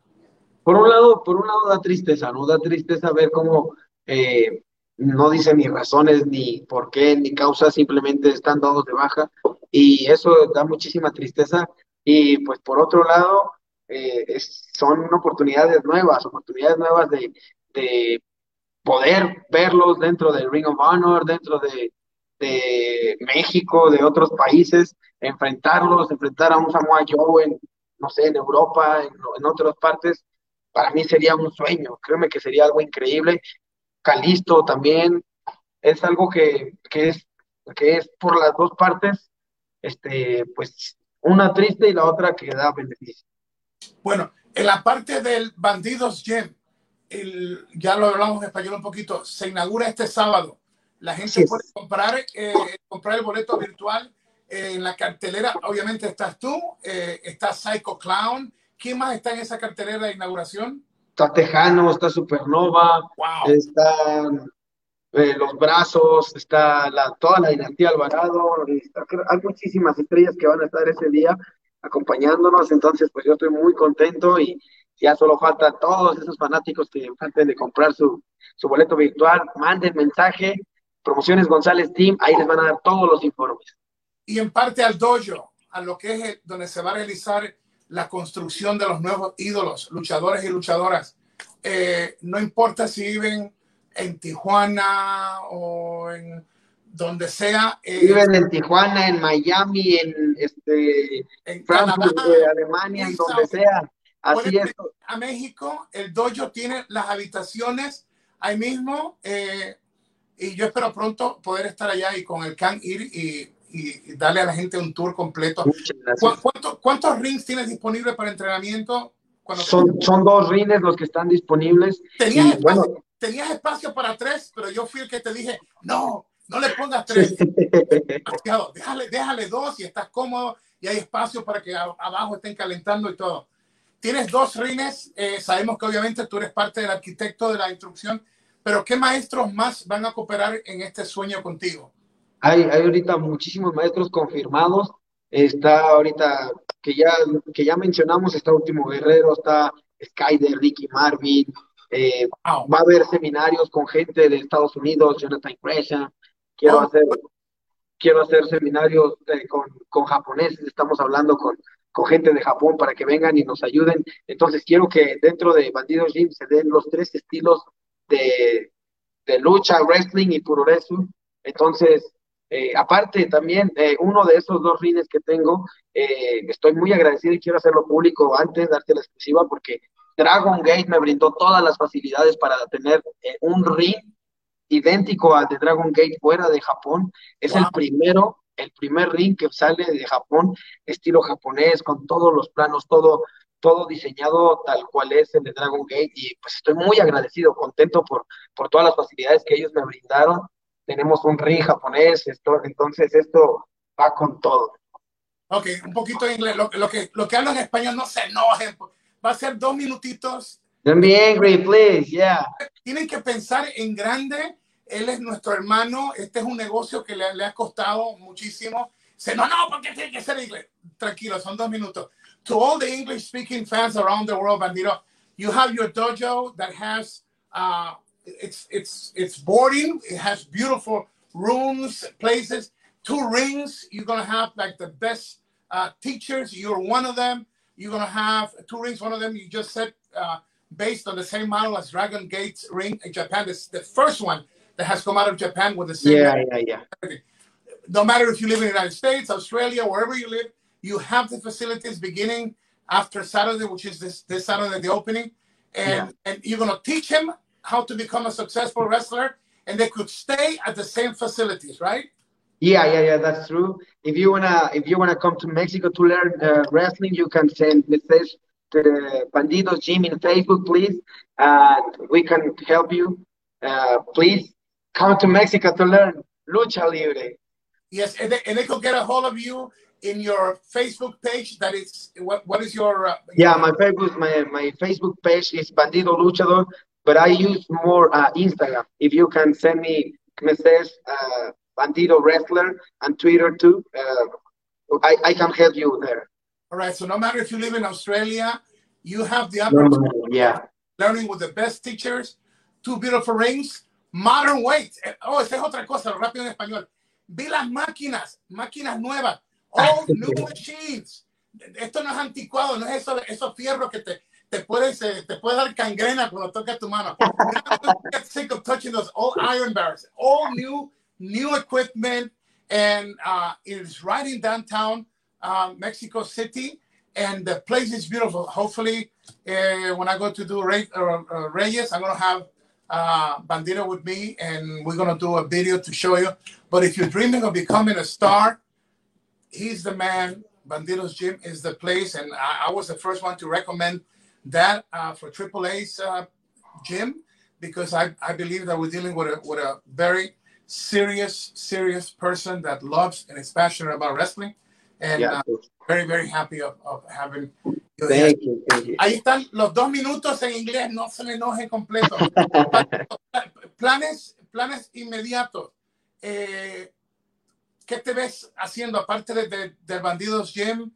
[SPEAKER 2] Por un lado, por un lado da tristeza, ¿no? Da tristeza ver cómo eh, no dice ni razones, ni por qué, ni causas, simplemente están dados de baja y eso da muchísima tristeza. Y pues por otro lado, eh, son oportunidades nuevas, oportunidades nuevas de, de, poder verlos dentro del Ring of Honor, dentro de, México, de otros países, enfrentarlos, enfrentar a un Samoa Joe en, no sé, en Europa, en, otras partes, para mí sería un sueño, créeme que sería algo increíble. Calisto también, es algo que, que, es, que es por las dos partes, este, pues una triste y la otra que da beneficio.
[SPEAKER 1] Bueno, en la parte del Bandidos Gem, el, ya lo hablamos en español un poquito, se inaugura este sábado. La gente puede comprar, eh, comprar el boleto virtual en la cartelera. Obviamente estás tú, eh, está Psycho Clown. ¿Quién más está en esa cartelera de inauguración?
[SPEAKER 2] está Tejano, está Supernova, están eh, los brazos, está la, toda la dinastía Alvarado, hay muchísimas estrellas que van a estar ese día acompañándonos, entonces pues yo estoy muy contento y ya solo falta todos esos fanáticos que falten de comprar su, su boleto virtual, manden mensaje, Promociones González Team, ahí les van a dar todos los informes.
[SPEAKER 1] Y en parte al dojo, a lo que es donde se va a realizar la construcción de los nuevos ídolos, luchadores y luchadoras. Eh, no importa si viven en Tijuana o en donde sea.
[SPEAKER 2] Eh, viven en Tijuana, en Miami, en, este, Frankfurt, Alemania, en donde sea. Así es.
[SPEAKER 1] A México, el dojo tiene las habitaciones ahí mismo. Eh, y yo espero pronto poder estar allá y con el can ir y y darle a la gente un tour completo. ¿Cuántos, rings tienes disponibles para entrenamiento?
[SPEAKER 2] son, son dos rings los que están disponibles.
[SPEAKER 1] Tenías, espacio, bueno, tenías espacio para tres, pero yo fui el que te dije, no, no le pongas tres. déjale, déjale dos y estás cómodo y hay espacio para que abajo estén calentando y todo. Tienes dos rines, eh, sabemos que obviamente tú eres parte del arquitecto de la instrucción, pero ¿qué maestros más van a cooperar en este sueño contigo?
[SPEAKER 2] Hay, hay ahorita muchísimos maestros confirmados. Está ahorita que ya, que ya mencionamos, está Último Guerrero, está Skyder, Ricky Marvin. Eh, va a haber seminarios con gente de Estados Unidos, Jonathan Gresham. Quiero oh. hacer quiero hacer seminarios eh, con, con, japoneses, estamos hablando con, con, gente de Japón para que vengan y nos ayuden. Entonces quiero que dentro de Bandido Gym se den los tres estilos de, de lucha, wrestling y puroresu. Entonces, eh, aparte, también eh, uno de esos dos rines que tengo, eh, estoy muy agradecido y quiero hacerlo público antes, darte la exclusiva, porque Dragon Gate me brindó todas las facilidades para tener un ring idéntico al de Dragon Gate fuera de Japón. Es el primero, el primer ring que sale de Japón, estilo japonés, con todos los planos, todo, todo diseñado tal cual es el de Dragon Gate. Y pues estoy muy agradecido, contento por, por todas las facilidades que ellos me brindaron tenemos un ring japonés, esto, entonces esto va con todo.
[SPEAKER 1] Ok, un poquito de inglés. Lo, que, lo que hablo en español no se enojen. Va a ser dos minutitos.
[SPEAKER 2] Don't be angry, please, yeah.
[SPEAKER 1] Tienen que pensar en grande. Él es nuestro hermano. Este es un negocio que le, le ha costado muchísimo. No, no, porque tiene que ser inglés. Tranquilo, son dos minutos. To all the English speaking fans around the world, Bandito, you have your dojo that has uh, it's it's it's boarding. It has beautiful rooms, places, two rings. You're gonna have like the best uh, teachers. You're one of them. You're gonna have two rings. One of them you just said uh, based on the same model as Dragon Gates ring in Japan. It's the first one that has come out of Japan with the same.
[SPEAKER 2] Yeah, yeah, yeah.
[SPEAKER 1] No matter if you live in the United States, Australia, wherever you live, you have the facilities beginning after Saturday, which is this this Saturday the opening, and yeah. and you're gonna teach him how to become a successful wrestler, and they could stay at the same facilities, right?
[SPEAKER 2] Yeah, yeah, yeah, that's true. If you wanna, if you wanna come to Mexico to learn uh, wrestling, you can send message to the Bandidos Gym in Facebook, please, and we can help you. Uh, please come to Mexico to learn lucha libre.
[SPEAKER 1] Yes, and they, and they could get a hold of you in your Facebook page. That is what? What is your? Uh,
[SPEAKER 2] yeah, my Facebook my my Facebook page is Bandido Luchador, but I use more uh, Instagram. If you can send me messages, uh, Bandido Wrestler, and Twitter too. Uh, I I can help you there.
[SPEAKER 1] All right. So no matter if you live in Australia, you have the opportunity.
[SPEAKER 2] No, yeah.
[SPEAKER 1] Learning with the best teachers, two beautiful rings, modern weights. Eh, oh, esa es otra cosa, rápido en español. Vi las máquinas, máquinas nuevas All new machines. Esto no es anticuado, no es eso, esos fierros que te, te puedes te puede dar cangrena cuando toca tu mano. get sick of touching those old iron bars. All new, new equipment, and uh, it's right in downtown uh, Mexico City, and the place is beautiful. Hopefully, uh, when I go to do Rey, uh, uh, Reyes, I'm gonna have uh, Bandito with me, and we're gonna do a video to show you. But if you're dreaming of becoming a star, he's the man. Bandito's Gym is the place, and I, I was the first one to recommend that uh, for AAA's uh, gym because I, I believe that we're dealing with a with a very serious serious person that loves and is passionate about wrestling, and yeah. uh, very very happy of, of having.
[SPEAKER 2] Thank you, thank you.
[SPEAKER 1] Ahí están los dos minutos en inglés, no se me enoje completo. planes, planes inmediatos. Eh, ¿qué te ves haciendo aparte de, de, del Bandidos Gym?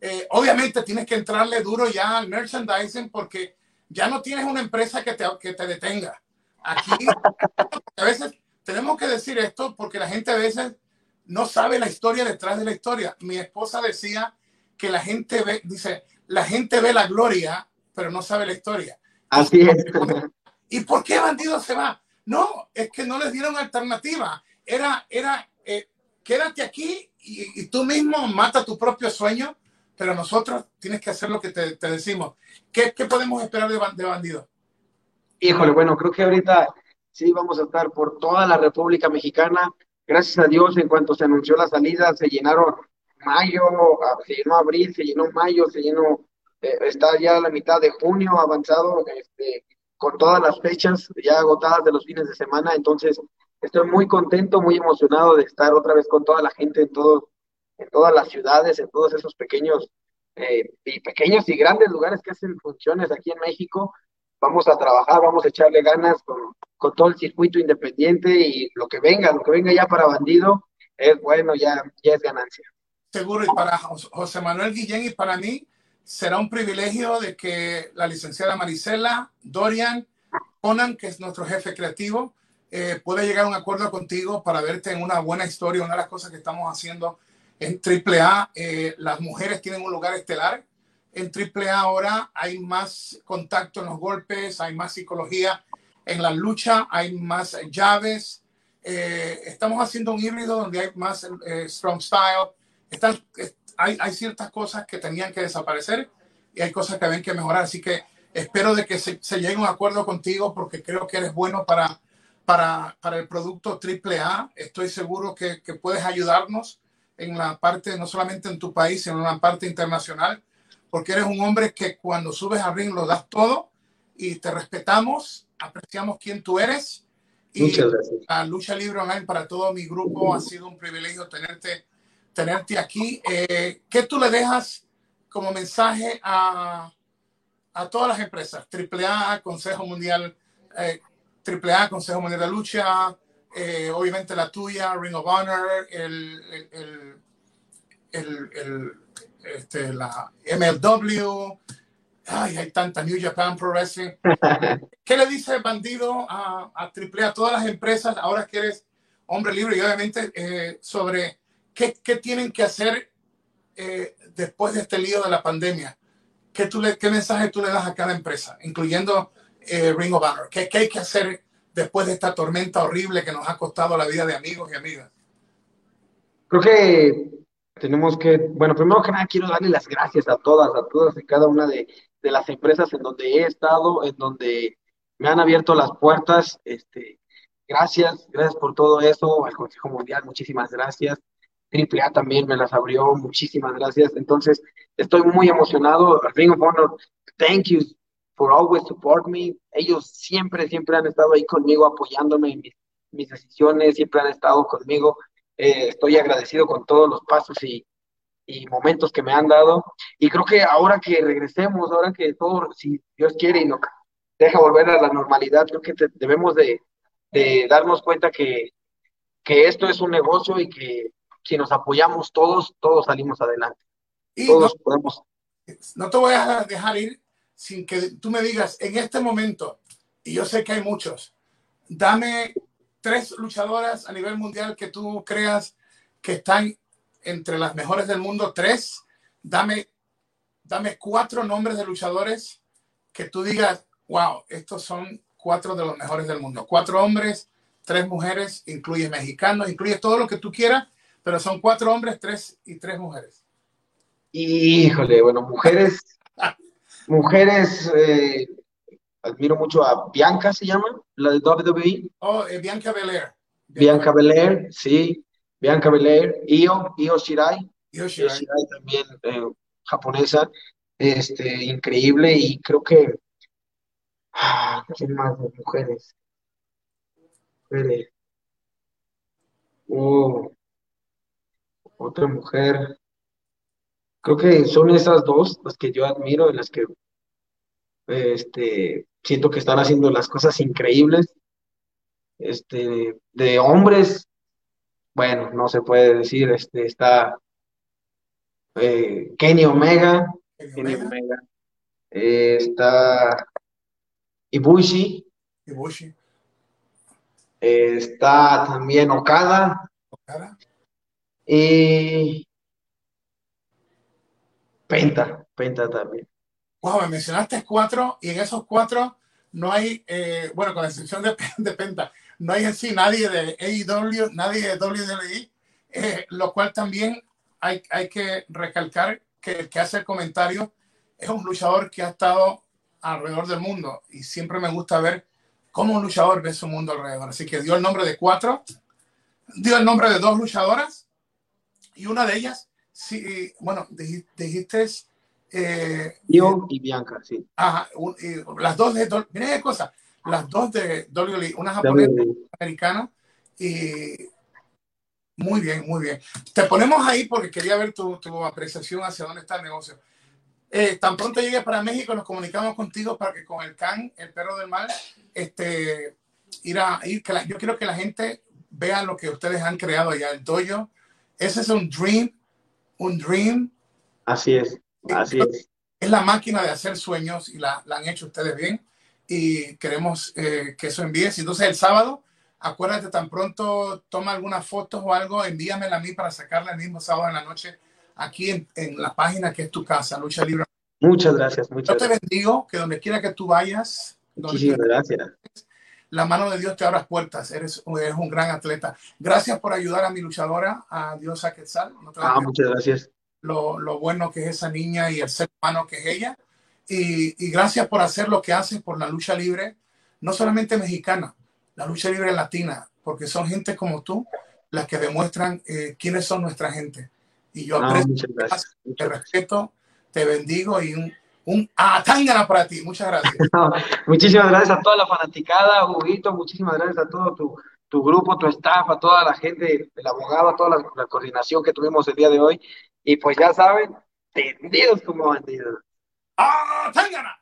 [SPEAKER 1] Eh, obviamente tienes que entrarle duro ya al merchandising porque ya no tienes una empresa que te, que te detenga. Aquí a veces tenemos que decir esto porque la gente a veces no sabe la historia detrás de la historia. Mi esposa decía que la gente ve, dice, la gente ve la gloria, pero no sabe la historia.
[SPEAKER 2] Así es.
[SPEAKER 1] ¿Y por qué bandido se va? No, es que no les dieron alternativa. Era, era eh, quédate aquí y, tú mismo mata tu propio sueño, pero nosotros tienes que hacer lo que te, decimos. ¿Qué, podemos esperar de, de bandido?
[SPEAKER 2] Híjole, bueno, creo que ahorita sí vamos a estar por toda la República Mexicana. Gracias a Dios, en cuanto se anunció la salida, se llenaron mayo, ah, se llenó abril, se llenó mayo, se llenó, eh, está ya la mitad de junio avanzado, este, con todas las fechas ya agotadas de los fines de semana. Entonces, Estoy muy contento, muy emocionado de estar otra vez con toda la gente en, todo, en todas las ciudades, en todos esos pequeños eh, y pequeños y grandes lugares que hacen funciones aquí en México. Vamos a trabajar, vamos a echarle ganas con, con todo el circuito independiente y lo que venga, lo que venga ya para bandido, es bueno, ya, ya es ganancia.
[SPEAKER 1] Seguro, y para José Manuel Guillén y para mí será un privilegio de que la licenciada Marisela Dorian Conan, que es nuestro jefe creativo, eh, puede llegar a un acuerdo contigo para verte en una buena historia. Una de las cosas que estamos haciendo en AAA, eh, las mujeres tienen un lugar estelar. En AAA ahora hay más contacto en los golpes, hay más psicología en la lucha, hay más llaves. Eh, estamos haciendo un híbrido donde hay más eh, strong style. Están, hay, hay, ciertas cosas que tenían que desaparecer y hay cosas que habían que mejorar. Así que espero de que se, se llegue a un acuerdo contigo porque creo que eres bueno para para, para el producto AAA. Estoy seguro que, que, puedes ayudarnos en la parte, no solamente en tu país, sino en la parte internacional, porque eres un hombre que cuando subes al ring lo das todo y te respetamos, apreciamos quién tú eres.
[SPEAKER 2] Y Muchas gracias.
[SPEAKER 1] La Lucha Libre Online para todo mi grupo ha sido un privilegio tenerte, tenerte aquí. Eh, ¿Qué tú le dejas como mensaje a, a todas las empresas? AAA, Consejo Mundial, eh, AAA, Consejo Mundial de Lucha, eh, obviamente la tuya, Ring of Honor, el, el, el, el este, la MLW, ay, hay tanta New Japan Pro Wrestling. ¿Qué le dice Bandido a, a AAA, a todas las empresas, ahora que eres hombre libre y obviamente eh, sobre qué, qué, tienen que hacer eh, después de este lío de la pandemia? ¿Qué, tú le, ¿Qué mensaje tú le das a cada empresa, incluyendo eh, Ring of Honor? ¿Qué, ¿Qué, hay que hacer después de esta tormenta horrible que nos ha costado la vida de amigos y amigas?
[SPEAKER 2] Creo que tenemos que, bueno, primero que nada quiero darle las gracias a todas, a todas y cada una de, de las empresas en donde he estado, en donde me han abierto las puertas. Este, gracias, gracias por todo eso, al Consejo Mundial, muchísimas gracias. AAA también me las abrió, muchísimas gracias. Entonces, estoy muy emocionado. Ring of Honor, thank you for always support me. Ellos siempre, siempre han estado ahí conmigo, apoyándome en mis, decisiones, siempre han estado conmigo. Eh, estoy agradecido con todos los pasos y, y momentos que me han dado. Y creo que ahora que regresemos, ahora que todo, si Dios quiere y nos deja volver a la normalidad, creo que debemos de, de, darnos cuenta que, que esto es un negocio y que si nos apoyamos todos, todos salimos adelante.
[SPEAKER 1] Y todos no, podemos. No te voy a dejar ir sin que tú me digas en este momento, y yo sé que hay muchos, dame tres luchadoras a nivel mundial que tú creas que están entre las mejores del mundo, tres. Dame, dame cuatro nombres de luchadores que tú digas, wow, estos son cuatro de los mejores del mundo. Cuatro hombres, tres mujeres, incluye mexicanos, incluye todo lo que tú quieras, pero son cuatro hombres, tres y tres mujeres.
[SPEAKER 2] Híjole, bueno, mujeres, mujeres, eh, admiro mucho a Bianca, se llama, la de WWE.
[SPEAKER 1] Oh, eh, Bianca Belair.
[SPEAKER 2] Bianca Belair, sí. Bianca Belair, Io, Io Shirai. Io Shirai. también eh, japonesa, este, increíble y creo que ah, ¿quién más de mujeres? Mujeres. Oh, otra mujer. Creo que son esas dos las que yo admiro, y las que este, siento que están haciendo las cosas increíbles. Este, de hombres, bueno, no se puede decir, este, está eh, Kenny Omega, Kenny Omega, eh, está Ibushi,
[SPEAKER 1] Ibushi.
[SPEAKER 2] Eh, está también Okada,
[SPEAKER 1] Okada.
[SPEAKER 2] Y Penta, Penta también.
[SPEAKER 1] Wow, me mencionaste cuatro y en esos cuatro no hay, bueno, con excepción de, de Penta, no hay en sí nadie de AEW, nadie de WWE, eh, lo cual también hay, hay que recalcar que el que hace el comentario es un luchador que ha estado alrededor del mundo y siempre me gusta ver cómo un luchador ve su mundo alrededor. Así que dio el nombre de cuatro, dio el nombre de dos luchadoras y una de ellas, sí, bueno, dijiste...
[SPEAKER 2] Eh, Yo y Bianca, sí.
[SPEAKER 1] Ajá, las dos de... Mira qué cosa las dos de WWE, una japonesa y una americana. Y muy bien, muy bien. Te ponemos ahí porque quería ver tu, tu apreciación hacia dónde está el negocio. Eh, tan pronto llegues para México, nos comunicamos contigo para que con el can, el perro del mal, este, ir a ir, que yo quiero que la gente vea lo que ustedes han creado allá, el dojo. Ese es un dream, un dream.
[SPEAKER 2] Así es, así es.
[SPEAKER 1] Es la máquina de hacer sueños y la, la han hecho ustedes bien y queremos eh, que eso envíes. Entonces el sábado, acuérdate, tan pronto toma algunas fotos o algo, envíamela a mí para sacarla el mismo sábado en la noche aquí en, en la página que es tu casa, Lucha Libre.
[SPEAKER 2] Muchas gracias, muchas
[SPEAKER 1] Yo te bendigo, que donde quiera que tú vayas,
[SPEAKER 2] Muchísimas gracias.
[SPEAKER 1] La mano de Dios te abra puertas, eres, eres, un gran atleta. Gracias por ayudar a mi luchadora, a Diosa Quetzal.
[SPEAKER 2] No ah, muchas gracias.
[SPEAKER 1] Lo, lo bueno que es esa niña y el ser humano que es ella y, gracias por hacer lo que haces por la lucha libre, no solamente mexicana, la lucha libre latina, porque son gente como tú las que demuestran eh, quiénes son nuestra gente. Y yo aprecio, te respeto, te bendigo y un, un atangana para ti. Muchas gracias.
[SPEAKER 2] Muchísimas gracias a toda la fanaticada, Huguito. Muchísimas gracias a todo tu, tu, grupo, tu staff, a toda la gente, el abogado, a toda la, coordinación que tuvimos el día de hoy. Y pues ya saben, tendidos como bandidos.
[SPEAKER 1] ¡Atangana!